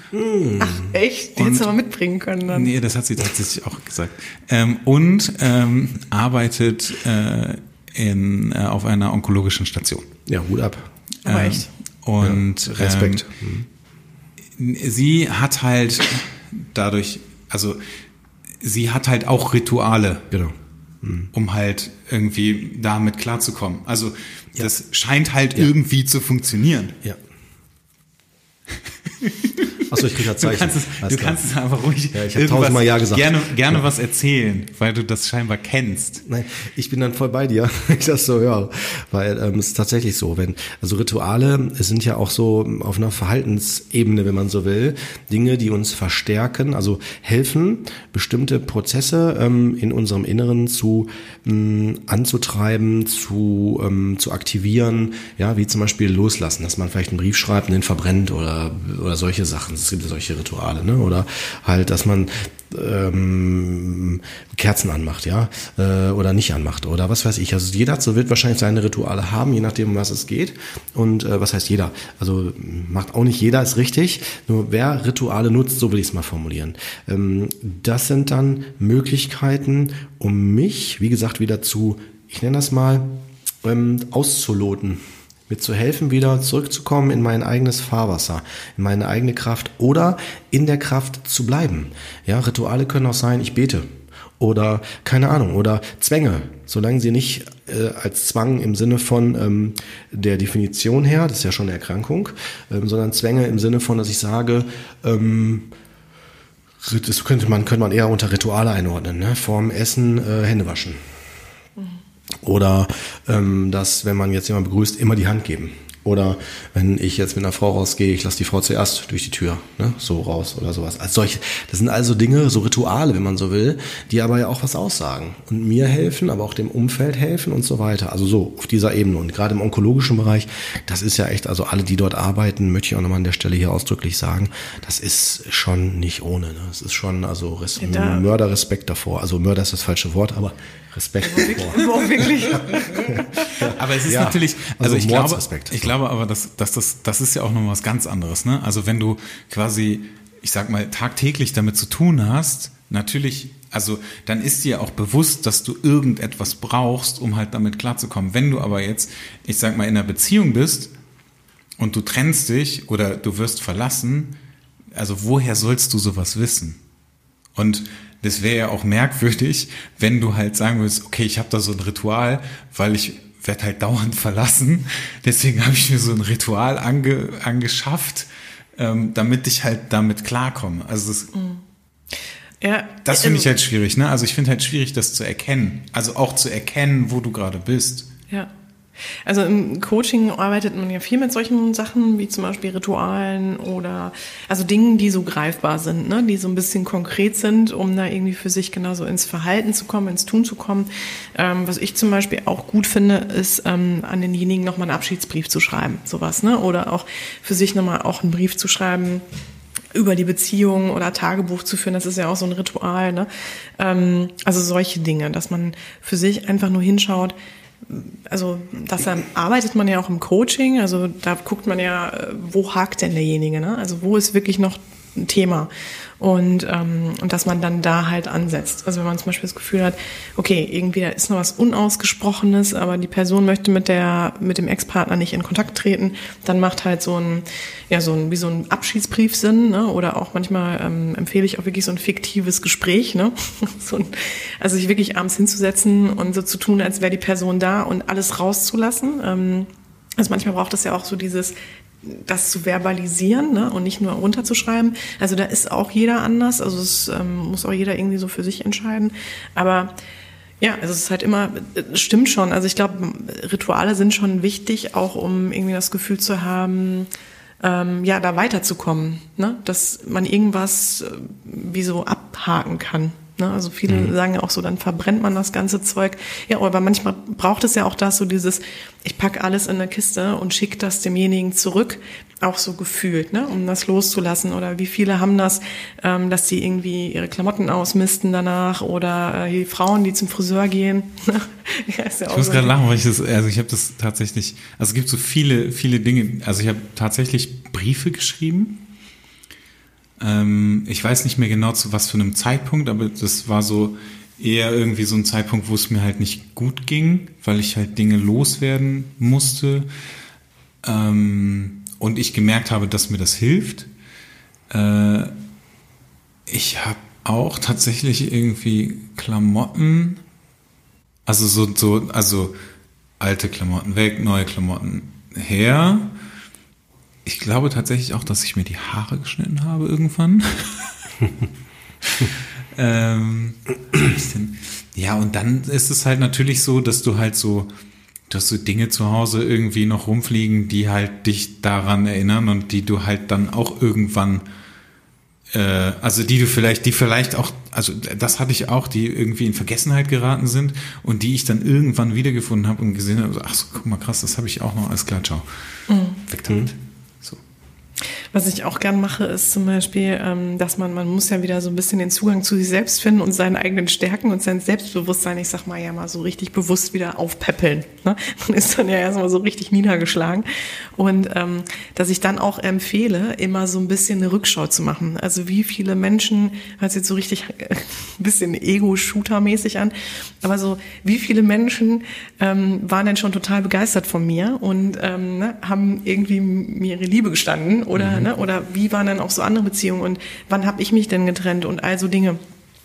Ach, echt? Die hättest du aber mitbringen können dann. Nee, das hat sie tatsächlich auch gesagt. Ähm, und ähm, arbeitet äh, in, äh, auf einer onkologischen Station. Ja, Hut ab. Aber Ähm, echt. Und Respekt. Ähm, sie hat halt dadurch, also sie hat halt auch Rituale. Genau. mhm. um halt irgendwie damit klarzukommen. Also ja. das scheint halt ja. irgendwie zu funktionieren. Ja. Achso, ich krieg ja Zeichen. Du kannst es, du kannst es einfach ruhig ja, ich tausendmal Ja gesagt. gerne, gerne ja. was erzählen, weil du das scheinbar kennst. Nein, ich bin dann voll bei dir, ich das so höre. Weil ähm, es ist tatsächlich so, wenn, also Rituale sind ja auch so auf einer Verhaltensebene, wenn man so will, Dinge, die uns verstärken, also helfen, bestimmte Prozesse ähm, in unserem Inneren zu ähm, anzutreiben, zu, ähm, zu aktivieren, ja, wie zum Beispiel loslassen, dass man vielleicht einen Brief schreibt und den verbrennt oder, oder solche Sachen es gibt solche Rituale, ne? Oder halt, dass man ähm, Kerzen anmacht, ja, äh, oder nicht anmacht oder was weiß ich. Also jeder so wird wahrscheinlich seine Rituale haben, je nachdem, um was es geht. Und äh, was heißt jeder? Also macht auch nicht jeder, ist richtig. Nur wer Rituale nutzt, so will ich es mal formulieren. Ähm, das sind dann Möglichkeiten, um mich, wie gesagt, wieder zu, ich nenne das mal, ähm, auszuloten mir zu helfen, wieder zurückzukommen in mein eigenes Fahrwasser, in meine eigene Kraft oder in der Kraft zu bleiben. Ja, Rituale können auch sein, ich bete oder keine Ahnung oder Zwänge, solange sie nicht äh, als Zwang im Sinne von ähm, der Definition her, das ist ja schon eine Erkrankung, ähm, sondern Zwänge im Sinne von, dass ich sage, ähm, das könnte man könnte man eher unter Rituale einordnen, ne? Vorm Essen äh, Hände waschen. Oder ähm, dass, wenn man jetzt jemanden begrüßt, immer die Hand geben. Oder wenn ich jetzt mit einer Frau rausgehe, ich lasse die Frau zuerst durch die Tür, ne, so raus oder sowas. Als solche, das sind also Dinge, so Rituale, wenn man so will, die aber ja auch was aussagen und mir helfen, aber auch dem Umfeld helfen und so weiter. Also so auf dieser Ebene und gerade im onkologischen Bereich, das ist ja echt, also alle, die dort arbeiten, möchte ich auch nochmal an der Stelle hier ausdrücklich sagen, das ist schon nicht ohne. Ne? Das ist schon also Res ja, Mörderrespekt davor. Also Mörder ist das falsche Wort, aber Respekt davor. wirklich. aber es ist ja, natürlich, also, also ich glaube, ich glaube aber, dass, dass das, das ist ja auch noch was ganz anderes. Ne? Also wenn du quasi, ich sag mal, tagtäglich damit zu tun hast, natürlich, also dann ist dir auch bewusst, dass du irgendetwas brauchst, um halt damit klarzukommen. Wenn du aber jetzt, ich sag mal, in einer Beziehung bist und du trennst dich oder du wirst verlassen, also woher sollst du sowas wissen? Und das wäre ja auch merkwürdig, wenn du halt sagen würdest, okay, ich habe da so ein Ritual, weil ich werde halt dauernd verlassen. Deswegen habe ich mir so ein Ritual ange, angeschafft, ähm, damit ich halt damit klarkomme. Also das, mhm. ja, das finde ich halt schwierig. Ne? Also ich finde halt schwierig, das zu erkennen. Also auch zu erkennen, wo du gerade bist. Ja. Also im Coaching arbeitet man ja viel mit solchen Sachen wie zum Beispiel Ritualen oder also Dingen, die so greifbar sind, ne? die so ein bisschen konkret sind, um da irgendwie für sich genauso ins Verhalten zu kommen, ins Tun zu kommen. Ähm, was ich zum Beispiel auch gut finde, ist ähm, an denjenigen nochmal einen Abschiedsbrief zu schreiben, sowas, ne? Oder auch für sich nochmal auch einen Brief zu schreiben, über die Beziehung oder Tagebuch zu führen, das ist ja auch so ein Ritual. Ne? Ähm, also solche Dinge, dass man für sich einfach nur hinschaut, also das arbeitet man ja auch im Coaching, also da guckt man ja, äh, wo hakt denn derjenige, ne? Also wo ist wirklich noch ein Thema und, ähm, und dass man dann da halt ansetzt. Also wenn man zum Beispiel das Gefühl hat, okay, irgendwie da ist noch was Unausgesprochenes, aber die Person möchte mit der mit dem Ex-Partner nicht in Kontakt treten, dann macht halt so ein ja so ein wie so ein Abschiedsbrief Sinn, ne? Oder auch manchmal ähm, empfehle ich auch wirklich so ein fiktives Gespräch, ne? so ein, also sich wirklich abends hinzusetzen und so zu tun, als wäre die Person da und alles rauszulassen. Ähm, also manchmal braucht es ja auch so dieses das zu verbalisieren ne, und nicht nur runterzuschreiben. Also da ist auch jeder anders, also es ähm, muss auch jeder irgendwie so für sich entscheiden. Aber ja, also es ist halt immer, stimmt schon. Also ich glaube, Rituale sind schon wichtig, auch um irgendwie das Gefühl zu haben, ähm, ja, da weiterzukommen, ne? dass man irgendwas äh, wie so abhaken kann. Ne? Also viele mhm. sagen ja auch so, dann verbrennt man das ganze Zeug. Ja, aber manchmal braucht es ja auch das, so dieses, ich packe alles in eine Kiste und schicke das demjenigen zurück, auch so gefühlt, ne? um das loszulassen. Oder wie viele haben das, ähm, dass die irgendwie ihre Klamotten ausmisten danach oder äh, die Frauen, die zum Friseur gehen. ja, ja ich muss so gerade lachen, weil ich das, also ich habe das tatsächlich, also es gibt so viele, viele Dinge, also ich habe tatsächlich Briefe geschrieben ähm, ich weiß nicht mehr genau zu was für einem Zeitpunkt, aber das war so eher irgendwie so ein Zeitpunkt, wo es mir halt nicht gut ging, weil ich halt Dinge loswerden musste. Ähm, und ich gemerkt habe, dass mir das hilft. Äh, ich habe auch tatsächlich irgendwie Klamotten Also so, so, also alte Klamotten weg, neue Klamotten her. Ich glaube tatsächlich auch, dass ich mir die Haare geschnitten habe irgendwann. ähm, ja, und dann ist es halt natürlich so, dass du halt so, dass du Dinge zu Hause irgendwie noch rumfliegen, die halt dich daran erinnern und die du halt dann auch irgendwann äh, also die du vielleicht, die vielleicht auch, also das hatte ich auch, die irgendwie in Vergessenheit geraten sind und die ich dann irgendwann wiedergefunden habe und gesehen habe, ach so, guck mal krass, das habe ich auch noch, alles klar, ciao. Mhm. Weg damit. Mhm. Was ich auch gern mache, ist zum Beispiel, ähm, dass man, man muss ja wieder so ein bisschen den Zugang zu sich selbst finden und seinen eigenen Stärken und sein Selbstbewusstsein, ich sag mal ja mal so richtig bewusst wieder aufpäppeln. Ne? Man ist dann ja erstmal so richtig niedergeschlagen. Und ähm, dass ich dann auch empfehle, immer so ein bisschen eine Rückschau zu machen. Also wie viele Menschen, hört sich jetzt so richtig ein bisschen Ego-Shooter-mäßig an, aber so, wie viele Menschen ähm, waren denn schon total begeistert von mir und ähm, ne, haben irgendwie mir ihre Liebe gestanden oder, mhm. Ne, oder wie waren dann auch so andere Beziehungen und wann habe ich mich denn getrennt und all so Dinge.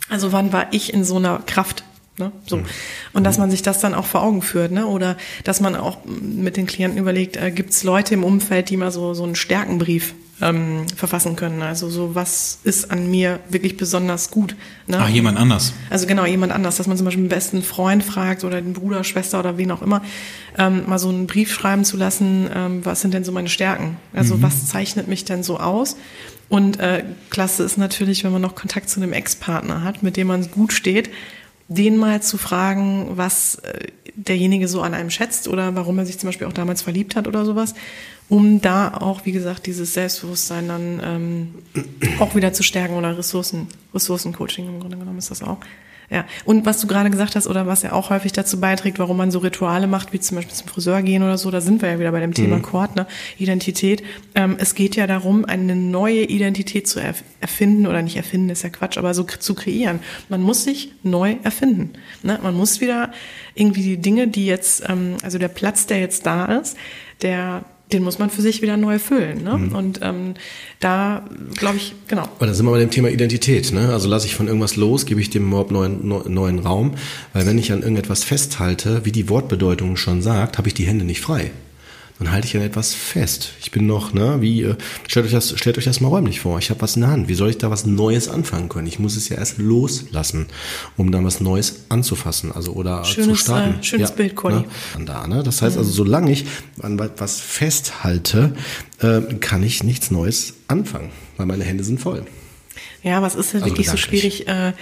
Also wann war ich in so einer Kraft? Ne? So. Mhm. Und dass man sich das dann auch vor Augen führt, ne? Oder dass man auch mit den Klienten überlegt, äh, gibt es Leute im Umfeld, die mal so, so einen Stärkenbrief ähm, verfassen können. Also so, was ist an mir wirklich besonders gut. Ne? Ach, jemand anders. Also genau, jemand anders, dass man zum Beispiel den besten Freund fragt oder den Bruder, Schwester oder wen auch immer, ähm, mal so einen Brief schreiben zu lassen, ähm, was sind denn so meine Stärken? Also mhm. was zeichnet mich denn so aus? Und äh, klasse ist natürlich, wenn man noch Kontakt zu einem Ex-Partner hat, mit dem man gut steht, den mal zu fragen, was äh, derjenige so an einem schätzt oder warum er sich zum Beispiel auch damals verliebt hat oder sowas um da auch, wie gesagt, dieses Selbstbewusstsein dann ähm, auch wieder zu stärken oder Ressourcen, Ressourcencoaching im Grunde genommen ist das auch. Ja, und was du gerade gesagt hast oder was ja auch häufig dazu beiträgt, warum man so Rituale macht, wie zum Beispiel zum Friseur gehen oder so, da sind wir ja wieder bei dem Thema mhm. Chord, ne? Identität. Ähm, es geht ja darum, eine neue Identität zu erfinden oder nicht erfinden, ist ja Quatsch, aber so zu kreieren. Man muss sich neu erfinden. Ne? Man muss wieder irgendwie die Dinge, die jetzt, ähm, also der Platz, der jetzt da ist, der den muss man für sich wieder neu füllen. Ne? Mhm. Und ähm, da glaube ich, genau. Aber da sind wir bei dem Thema Identität. Ne? Also lasse ich von irgendwas los, gebe ich dem überhaupt neuen, neuen Raum. Weil wenn ich an irgendetwas festhalte, wie die Wortbedeutung schon sagt, habe ich die Hände nicht frei dann halte ich an etwas fest. Ich bin noch, ne, wie, äh, stellt euch das, stellt euch das mal räumlich vor. Ich habe was in der Hand. Wie soll ich da was Neues anfangen können? Ich muss es ja erst loslassen, um dann was Neues anzufassen, also oder schönes, zu starten. Äh, schönes ja, Bild, Conny. Ne, da, ne? Das heißt also, solange ich an was festhalte, äh, kann ich nichts Neues anfangen, weil meine Hände sind voll. Ja, was ist ja also wirklich so schwierig, äh,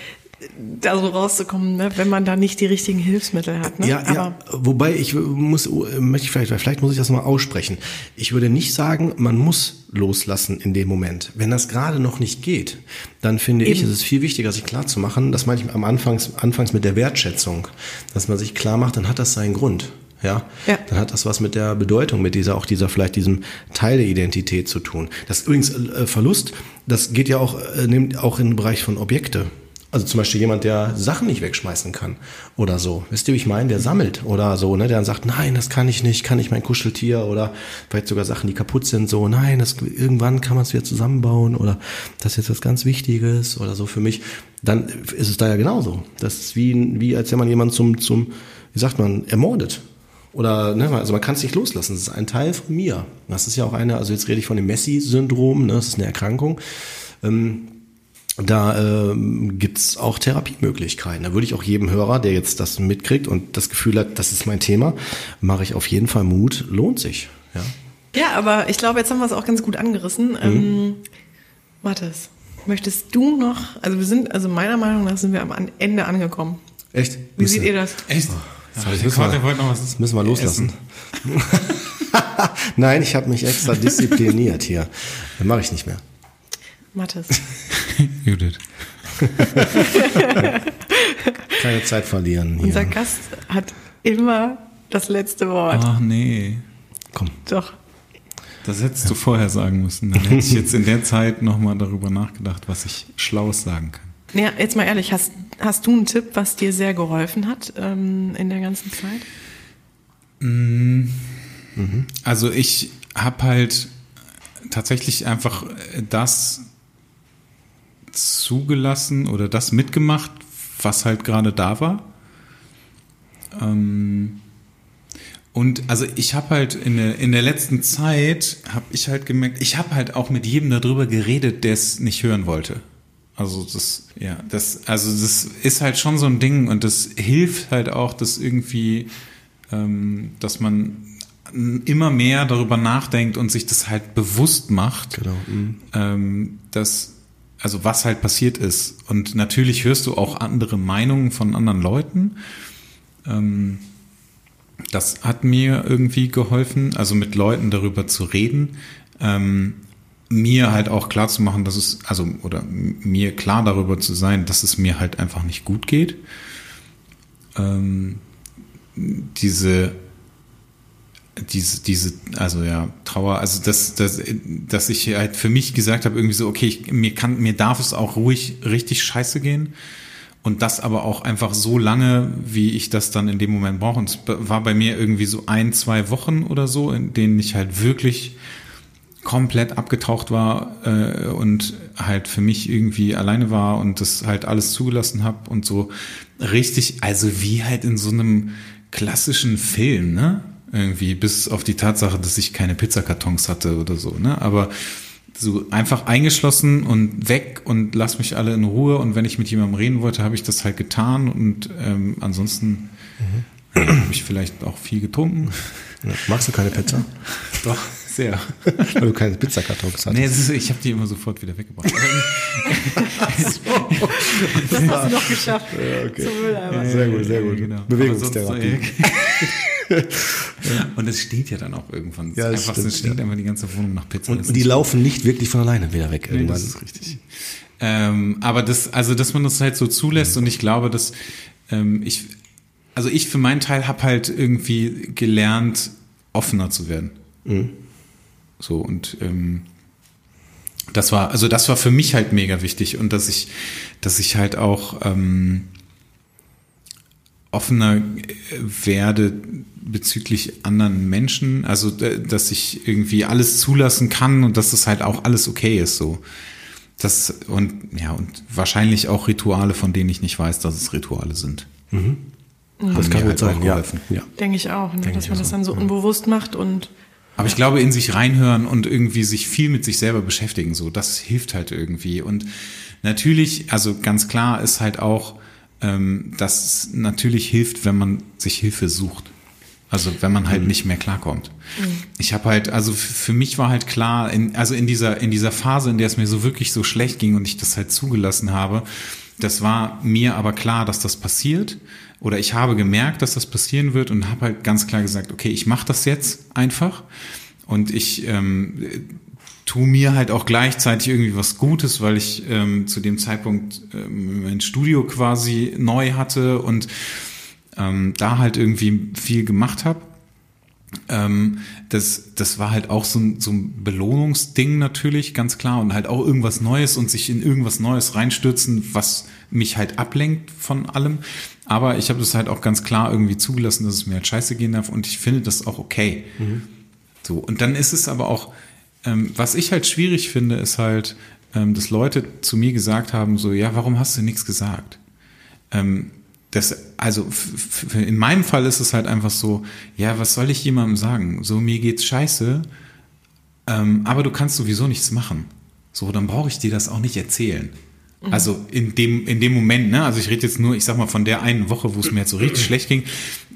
da so rauszukommen, ne, wenn man da nicht die richtigen Hilfsmittel hat. Ne? Ja, Aber ja, wobei ich muss, möchte ich vielleicht, vielleicht muss ich das mal aussprechen. Ich würde nicht sagen, man muss loslassen in dem Moment. Wenn das gerade noch nicht geht, dann finde Eben. ich, ist es viel wichtiger, sich klar zu machen, das meine ich am Anfangs, anfangs mit der Wertschätzung, dass man sich klar macht, dann hat das seinen Grund. Ja? ja, dann hat das was mit der Bedeutung, mit dieser, auch dieser, vielleicht diesem Teil der Identität zu tun. Das übrigens äh, Verlust, das geht ja auch, äh, nimmt auch in den Bereich von Objekte. Also zum Beispiel jemand, der Sachen nicht wegschmeißen kann oder so. Wisst ihr, wie ich meine? Der sammelt oder so, ne? Der dann sagt, nein, das kann ich nicht, kann ich mein Kuscheltier oder vielleicht sogar Sachen, die kaputt sind, so, nein, das, irgendwann kann man es wieder zusammenbauen oder das ist jetzt was ganz Wichtiges oder so für mich. Dann ist es da ja genauso. Das ist wie, wie als wenn man jemanden zum, zum, wie sagt man, ermordet. Oder, ne, also man kann es nicht loslassen. Das ist ein Teil von mir. Das ist ja auch eine, also jetzt rede ich von dem Messi-Syndrom, ne? Das ist eine Erkrankung. Ähm, da ähm, gibt auch Therapiemöglichkeiten. Da würde ich auch jedem Hörer, der jetzt das mitkriegt und das Gefühl hat, das ist mein Thema, mache ich auf jeden Fall Mut, lohnt sich. Ja, ja aber ich glaube, jetzt haben wir es auch ganz gut angerissen. Mhm. Ähm, Mathis, möchtest du noch, also wir sind, also meiner Meinung nach sind wir am Ende angekommen. Echt? Wie Müsste. seht ihr das? Echt? Oh, das ja, ich müssen, wir, noch was müssen wir loslassen. Nein, ich habe mich extra diszipliniert hier. Das mache ich nicht mehr. Mathis. Judith. Keine Zeit verlieren. Hier. Unser Gast hat immer das letzte Wort. Ach nee. Komm. Doch. Das hättest du vorher sagen müssen. Dann hätte ich jetzt in der Zeit nochmal darüber nachgedacht, was ich Schlaues sagen kann. Ja, jetzt mal ehrlich, hast, hast du einen Tipp, was dir sehr geholfen hat ähm, in der ganzen Zeit? Mm. Mhm. Also ich habe halt tatsächlich einfach das zugelassen oder das mitgemacht, was halt gerade da war. Ähm, und also ich habe halt in der, in der letzten Zeit, habe ich halt gemerkt, ich habe halt auch mit jedem darüber geredet, der es nicht hören wollte. Also das, ja, das, also das ist halt schon so ein Ding und das hilft halt auch, dass irgendwie, ähm, dass man immer mehr darüber nachdenkt und sich das halt bewusst macht, Genau. Mhm. ähm, dass also was halt passiert ist. Und natürlich hörst du auch andere Meinungen von anderen Leuten. Ähm, das hat mir irgendwie geholfen, also mit Leuten darüber zu reden. Ähm, mir halt auch klar zu machen, dass es, also, oder mir klar darüber zu sein, dass es mir halt einfach nicht gut geht. Ähm, diese, diese, diese, also ja, Trauer, also dass, dass, dass ich halt für mich gesagt habe, irgendwie so, okay, ich, mir kann, mir darf es auch ruhig richtig scheiße gehen. Und das aber auch einfach so lange, wie ich das dann in dem Moment brauche. Und es war bei mir irgendwie so ein, zwei Wochen oder so, in denen ich halt wirklich komplett abgetaucht war äh, und halt für mich irgendwie alleine war und das halt alles zugelassen habe und so richtig, also wie halt in so einem klassischen Film, ne? Irgendwie, bis auf die Tatsache, dass ich keine Pizzakartons hatte oder so, ne? Aber so einfach eingeschlossen und weg und lass mich alle in Ruhe und wenn ich mit jemandem reden wollte, habe ich das halt getan und ähm, ansonsten Mhm. habe ich vielleicht auch viel getrunken. Ja. Magst du keine Pizza? Doch, sehr. Weil du keine Pizzakartons hattest. Nee, ist, ich habe die immer sofort wieder weggebracht. Das hast du noch geschafft. okay. Zum Mülleimer. Sehr gut, sehr gut. Genau. Bewegungstherapie. Und es steht ja dann auch irgendwann. Ja, das einfach, stimmt, es stinkt ja. einfach die ganze Wohnung nach Pizza. Und, und die laufen nicht wirklich von alleine wieder weg Nee, das ist richtig. Ähm, aber das, also dass man das halt so zulässt und ich glaube, dass ähm, ich, also ich für meinen Teil habe halt irgendwie gelernt, offener zu werden. So und ähm, das war, also das war für mich halt mega wichtig und dass ich, dass ich halt auch ähm, offener äh, werde bezüglich anderen Menschen, also äh, dass ich irgendwie alles zulassen kann und dass das halt auch alles okay ist so. Das und ja und wahrscheinlich auch Rituale, von denen ich nicht weiß, dass es Rituale sind. Das kann mir gut halt auch sein, ja. geholfen. ja. Denke ich auch, ne? dass ich man auch das so. dann so unbewusst macht und Aber ich glaube, in sich reinhören und irgendwie sich viel mit sich selber beschäftigen, so, das hilft halt irgendwie. Und natürlich, also ganz klar ist halt auch, ähm, dass es natürlich hilft, wenn man sich Hilfe sucht. Also wenn man halt nicht mehr klarkommt. Ich habe halt, also für mich war halt klar, in, also in dieser, in dieser Phase, in der es mir so wirklich so schlecht ging und ich das halt zugelassen habe, das war mir aber klar, dass das passiert. Oder ich habe gemerkt, dass das passieren wird und habe halt ganz klar gesagt, okay, ich mache das jetzt einfach. Und ich ähm, tu mir halt auch gleichzeitig irgendwie was Gutes, weil ich ähm, zu dem Zeitpunkt ähm, mein Studio quasi neu hatte und ähm, da halt irgendwie viel gemacht habe. Ähm, das, das war halt auch so ein, so ein Belohnungsding natürlich, ganz klar. Und halt auch irgendwas Neues und sich in irgendwas Neues reinstürzen, was mich halt ablenkt von allem. Aber ich habe das halt auch ganz klar irgendwie zugelassen, dass es mir halt scheiße gehen darf und ich finde das auch okay. So, und dann ist es aber auch, ähm, was ich halt schwierig finde, ist halt, ähm, dass Leute zu mir gesagt haben, so, ja, warum hast du nichts gesagt? Ähm, das, also in meinem Fall ist es halt einfach so, ja, was soll ich jemandem sagen? So, mir geht's scheiße, ähm, aber du kannst sowieso nichts machen. So, dann brauche ich dir das auch nicht erzählen. Also in dem, in dem Moment, ne, also ich rede jetzt nur, ich sag mal, von der einen Woche, wo es mir jetzt so richtig schlecht ging,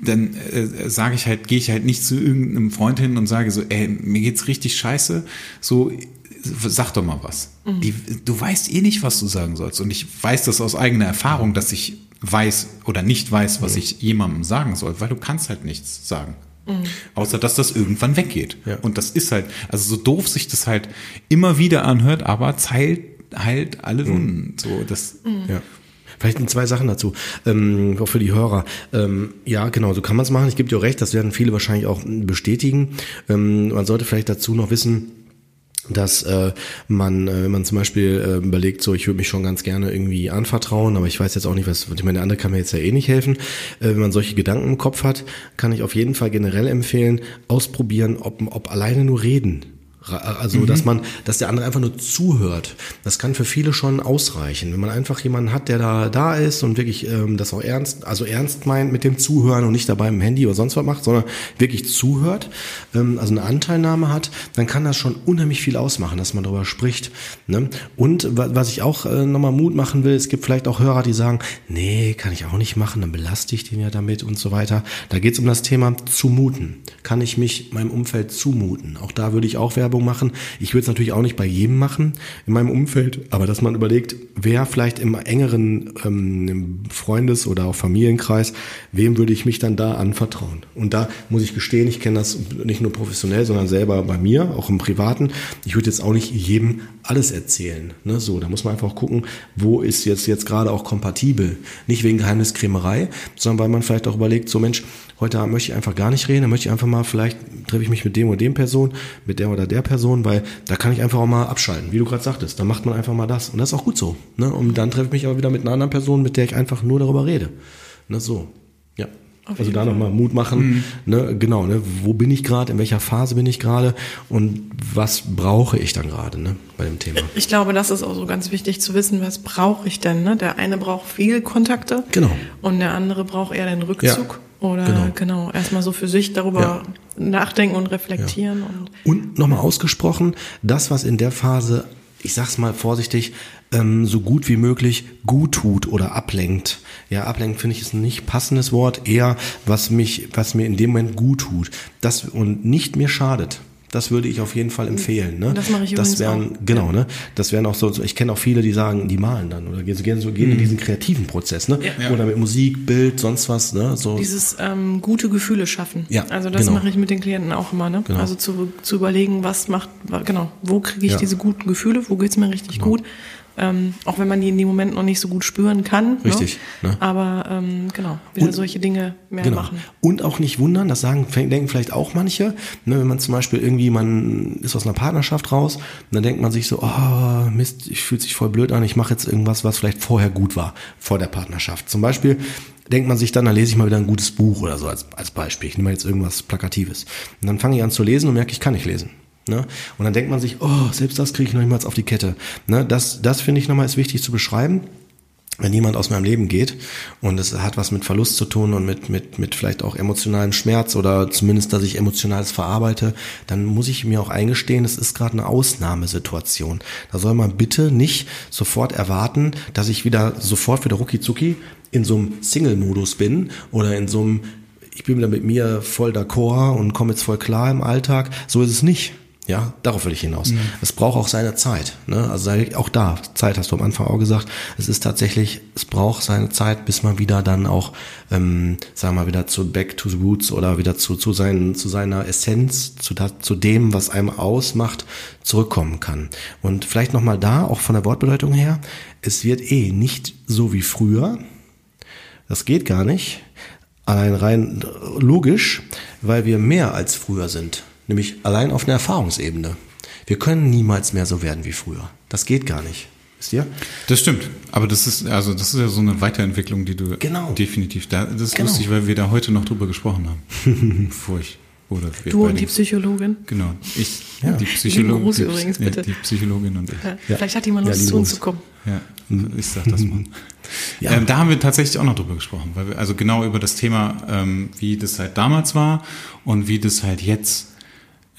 dann äh, sage ich halt, gehe ich halt nicht zu irgendeinem Freund hin und sage so, ey, mir geht's richtig scheiße, so sag doch mal was. Die, du weißt eh nicht, was du sagen sollst. Und ich weiß das aus eigener Erfahrung, dass ich weiß oder nicht weiß, was ich jemandem sagen soll, weil du kannst halt nichts sagen. Außer dass das irgendwann weggeht. Ja. Und das ist halt, also so doof sich das halt immer wieder anhört, aber zeilt halt alle Wunden. So, das, Ja. Vielleicht sind zwei Sachen dazu, ähm, auch für die Hörer. Ähm, ja, genau, so kann man es machen. Ich gebe dir auch recht, das werden viele wahrscheinlich auch bestätigen. Ähm, man sollte vielleicht dazu noch wissen, dass äh, man, äh, wenn man zum Beispiel äh, überlegt, so ich würde mich schon ganz gerne irgendwie anvertrauen, aber ich weiß jetzt auch nicht, was, ich meine, der andere kann mir jetzt ja eh nicht helfen. Äh, wenn man solche Gedanken im Kopf hat, kann ich auf jeden Fall generell empfehlen, ausprobieren, ob, ob alleine nur reden Also, mhm. dass man, dass der andere einfach nur zuhört. Das kann für viele schon ausreichen. Wenn man einfach jemanden hat, der da, da ist und wirklich ähm, das auch ernst, also ernst meint mit dem Zuhören und nicht dabei im Handy oder sonst was macht, sondern wirklich zuhört, ähm, also eine Anteilnahme hat, dann kann das schon unheimlich viel ausmachen, dass man darüber spricht. Ne? Und was ich auch äh, nochmal Mut machen will, es gibt vielleicht auch Hörer, die sagen, nee, kann ich auch nicht machen, dann belaste ich den ja damit und so weiter. Da geht es um das Thema zumuten. Kann ich mich meinem Umfeld zumuten? Auch da würde ich auch Werbung Werbung machen. Ich würde es natürlich auch nicht bei jedem machen in meinem Umfeld, aber dass man überlegt, wer vielleicht im engeren ähm, Freundes- oder auch Familienkreis, wem würde ich mich dann da anvertrauen? Und da muss ich gestehen, ich kenne das nicht nur professionell, sondern selber bei mir, auch im Privaten. Ich würde jetzt auch nicht jedem alles erzählen. Ne? So, da muss man einfach gucken, wo ist jetzt jetzt gerade auch kompatibel. Nicht wegen Geheimniskrämerei, sondern weil man vielleicht auch überlegt, so Mensch, heute möchte ich einfach gar nicht reden, dann möchte ich einfach mal, vielleicht treffe ich mich mit dem oder dem Person, mit der oder der Person, weil da kann ich einfach auch mal abschalten, wie du gerade sagtest. Da macht man einfach mal das. Und das ist auch gut so. Ne? Und dann treffe ich mich aber wieder mit einer anderen Person, mit der ich einfach nur darüber rede. Ne? So. Ja. Auf also da nochmal Mut machen, mhm. ne, genau, ne, wo bin ich gerade, in welcher Phase bin ich gerade und was brauche ich dann gerade ne, bei dem Thema. Ich glaube, das ist auch so ganz wichtig zu wissen, was brauche ich denn. Ne? Der eine braucht viel Kontakte genau. und der andere braucht eher den Rückzug. Ja. Oder genau, genau erstmal so für sich darüber ja. nachdenken und reflektieren. Ja. Und, und nochmal ausgesprochen, das, was in der Phase, ich sag's mal vorsichtig, ähm, so gut wie möglich gut tut oder ablenkt. Ja, ablenkt finde ich ist ein nicht passendes Wort, eher was mich, was mir in dem Moment gut tut. Das und nicht mir schadet. Das würde ich auf jeden Fall empfehlen. Ne? Das mache ich Das wären, auch. genau, ne? Das wären auch so, ich kenne auch viele, die sagen, die malen dann oder gehen, so, gehen mhm. in diesen kreativen Prozess, ne? Ja. Oder mit Musik, Bild, sonst was, ne? So. Dieses ähm, gute Gefühle schaffen. Ja, also das genau. mache ich mit den Klienten auch immer, ne? Genau. Also zu, zu überlegen, was macht, genau, wo kriege ich ja. diese guten Gefühle, wo geht's mir richtig genau. gut ähm, auch wenn man die in dem Moment noch nicht so gut spüren kann. Ne? Richtig. Ne? Ne? Aber ähm, genau, wieder und, solche Dinge mehr genau. machen. Und auch nicht wundern, das sagen, denken vielleicht auch manche, ne, wenn man zum Beispiel irgendwie, man ist aus einer Partnerschaft raus, dann denkt man sich so, oh Mist, ich fühlt sich voll blöd an, ich mache jetzt irgendwas, was vielleicht vorher gut war, vor der Partnerschaft. Zum Beispiel denkt man sich dann, dann lese ich mal wieder ein gutes Buch oder so als, als Beispiel. Ich nehme mal jetzt irgendwas Plakatives. Und dann fange ich an zu lesen und merke, ich kann nicht lesen. Ne? Und dann denkt man sich, oh, selbst das kriege ich noch niemals auf die Kette. Ne? Das, das finde ich nochmal ist wichtig zu beschreiben. Wenn jemand aus meinem Leben geht und es hat was mit Verlust zu tun und mit, mit, mit vielleicht auch emotionalem Schmerz oder zumindest, dass ich emotionales verarbeite, dann muss ich mir auch eingestehen, es ist gerade eine Ausnahmesituation. Da soll man bitte nicht sofort erwarten, dass ich wieder sofort wieder rucki zucki in so einem Single-Modus bin oder in so einem ich bin wieder mit mir voll d'accord und komme jetzt voll klar im Alltag. So ist es nicht. Ja, darauf will ich hinaus. Es braucht auch seine Zeit. Ne? Also auch da, Zeit hast du am Anfang auch gesagt, es ist tatsächlich, es braucht seine Zeit, bis man wieder dann auch, ähm, sagen wir mal, wieder zu Back to the Roots oder wieder zu, zu, seinen, zu seiner Essenz, zu, zu dem, was einem ausmacht, zurückkommen kann. Und vielleicht nochmal da, auch von der Wortbedeutung her, es wird eh nicht so wie früher. Das geht gar nicht. Allein rein logisch, weil wir mehr als früher sind nämlich allein auf einer Erfahrungsebene. Wir können niemals mehr so werden wie früher. Das geht gar nicht. Wisst ihr? Das stimmt. Aber das ist, also, das ist ja so eine Weiterentwicklung, die du genau. definitiv da, das ist genau. lustig, weil wir da heute noch drüber gesprochen haben. bevor ich, oder du und die Psychologin? Genau. Ich, ja. die Psychologin. Gruß übrigens, bitte. Ja, die Psychologin und ich. Ja. Vielleicht hat jemand Lust, zu uns zu kommen. Ja, ich sag das mal. Ja. Ähm, da haben wir tatsächlich auch noch drüber gesprochen, weil wir also genau über das Thema, ähm, wie das halt damals war und wie das halt jetzt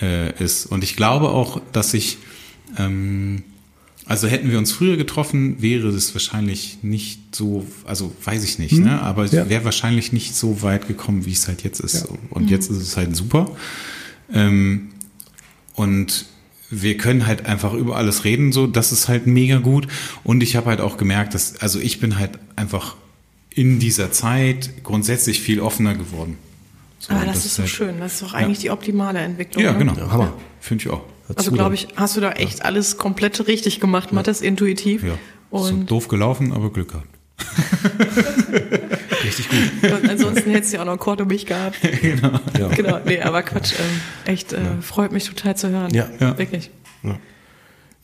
äh, ist. Und ich glaube auch, dass ich, ähm, also hätten wir uns früher getroffen, wäre es wahrscheinlich nicht so, also weiß ich nicht, hm. ne? aber es ja. wäre wahrscheinlich nicht so weit gekommen, wie es halt jetzt ist. Ja. Und mhm. jetzt ist es halt super. Ähm, und wir können halt einfach über alles reden, so, das ist halt mega gut. Und ich habe halt auch gemerkt, dass, also ich bin halt einfach in dieser Zeit grundsätzlich viel offener geworden. So, Aber das, das, ist so halt, schön. Das ist doch eigentlich ja. die optimale Entwicklung. Ja, ne? genau. Ja, Hammer. Finde ich auch. Also glaube ich, hast du da echt ja. alles komplett richtig gemacht, ja. Matthias, intuitiv. Ja. Und so doof gelaufen, aber Glück gehabt. Richtig gut. Und ansonsten hättest du ja auch noch Kord um mich gehabt. genau. Ja. genau. Nee, aber Quatsch, ähm, echt, äh, freut mich total zu hören. Ja. ja. Wirklich. Ja.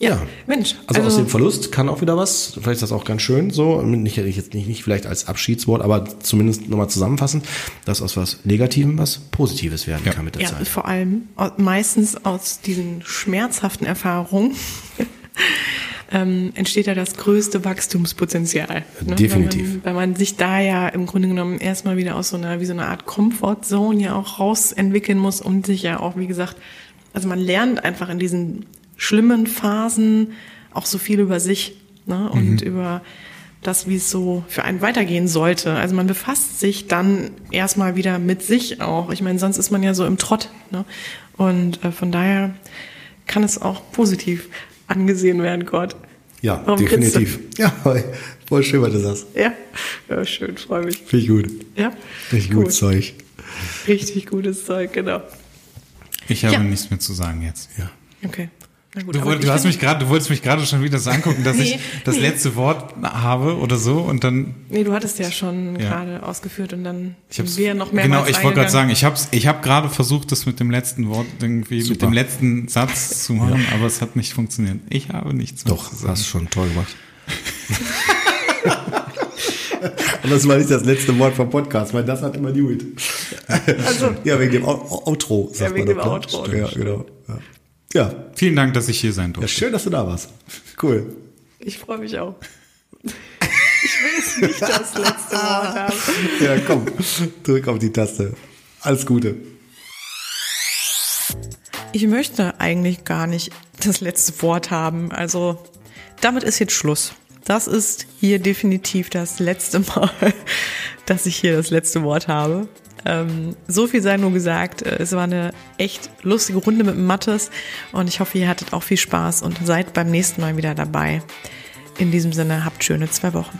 Ja. Mensch, Also, aus also- dem Verlust kann auch wieder was. Vielleicht ist das auch ganz schön so. Nicht, jetzt nicht, nicht vielleicht als Abschiedswort, aber zumindest nochmal zusammenfassen, dass aus was Negativem was Positives werden Ja. kann mit der Ja, Zeit. vor allem meistens aus diesen schmerzhaften Erfahrungen ähm, entsteht ja das größte Wachstumspotenzial. ne? Definitiv. Weil man, weil man sich da ja im Grunde genommen erstmal wieder aus so einer, wie so einer Art Comfortzone ja auch rausentwickeln muss und sich ja auch, wie gesagt, also man lernt einfach in diesen schlimmen Phasen auch so viel über sich ne? und über das, wie es so für einen weitergehen sollte. Also man befasst sich dann erstmal wieder mit sich auch. Ich meine, sonst ist man ja so im Trott. Ne? Und äh, von daher kann es auch positiv angesehen werden, Gott. Ja, Warum definitiv. Ja, voll schön, was du sagst. Ja, ja schön, freue mich. Finde ich gut. Ja, Richtig Cool. gutes Zeug. Richtig gutes Zeug, genau. Ich habe Ja. nichts mehr zu sagen jetzt. Ja. Okay. Gut, Du, aber woll- ich du hast mich gerade, du wolltest mich gerade schon wieder so angucken, dass ich Nee, das nee. letzte Wort habe oder so und dann Nee, du hattest ja schon Ja. gerade ausgeführt und dann ich hab's, sind wir noch mehr genau, ich wollte gerade sagen, ich habe ich habe gerade versucht, das mit dem letzten Wort irgendwie mit Super. dem letzten Satz zu machen, aber es hat nicht funktioniert. Ich habe nichts mehr Doch, zu sagen. hast schon toll gemacht. Und das war nicht das letzte Wort vom Podcast, weil das hat immer die gut. Also- ja, wegen dem Outro, sagt Ja, wegen man dem ne? Outro, Ja, das genau. Ja. Ja. Vielen Dank, dass ich hier sein ja, durfte. schön, dass du da warst. Cool. Ich freue mich auch. Ich will es nicht das letzte Wort haben. Ja, komm, drück auf die Taste. Alles Gute. Ich möchte eigentlich gar nicht das letzte Wort haben. Also damit ist jetzt Schluss. Das ist hier definitiv das letzte Mal, dass ich hier das letzte Wort habe. Ähm, so viel sei nur gesagt. Äh, es war eine echt lustige Runde mit Mattes und ich hoffe, ihr hattet auch viel Spaß und seid beim nächsten Mal wieder dabei. In diesem Sinne, habt schöne zwei Wochen.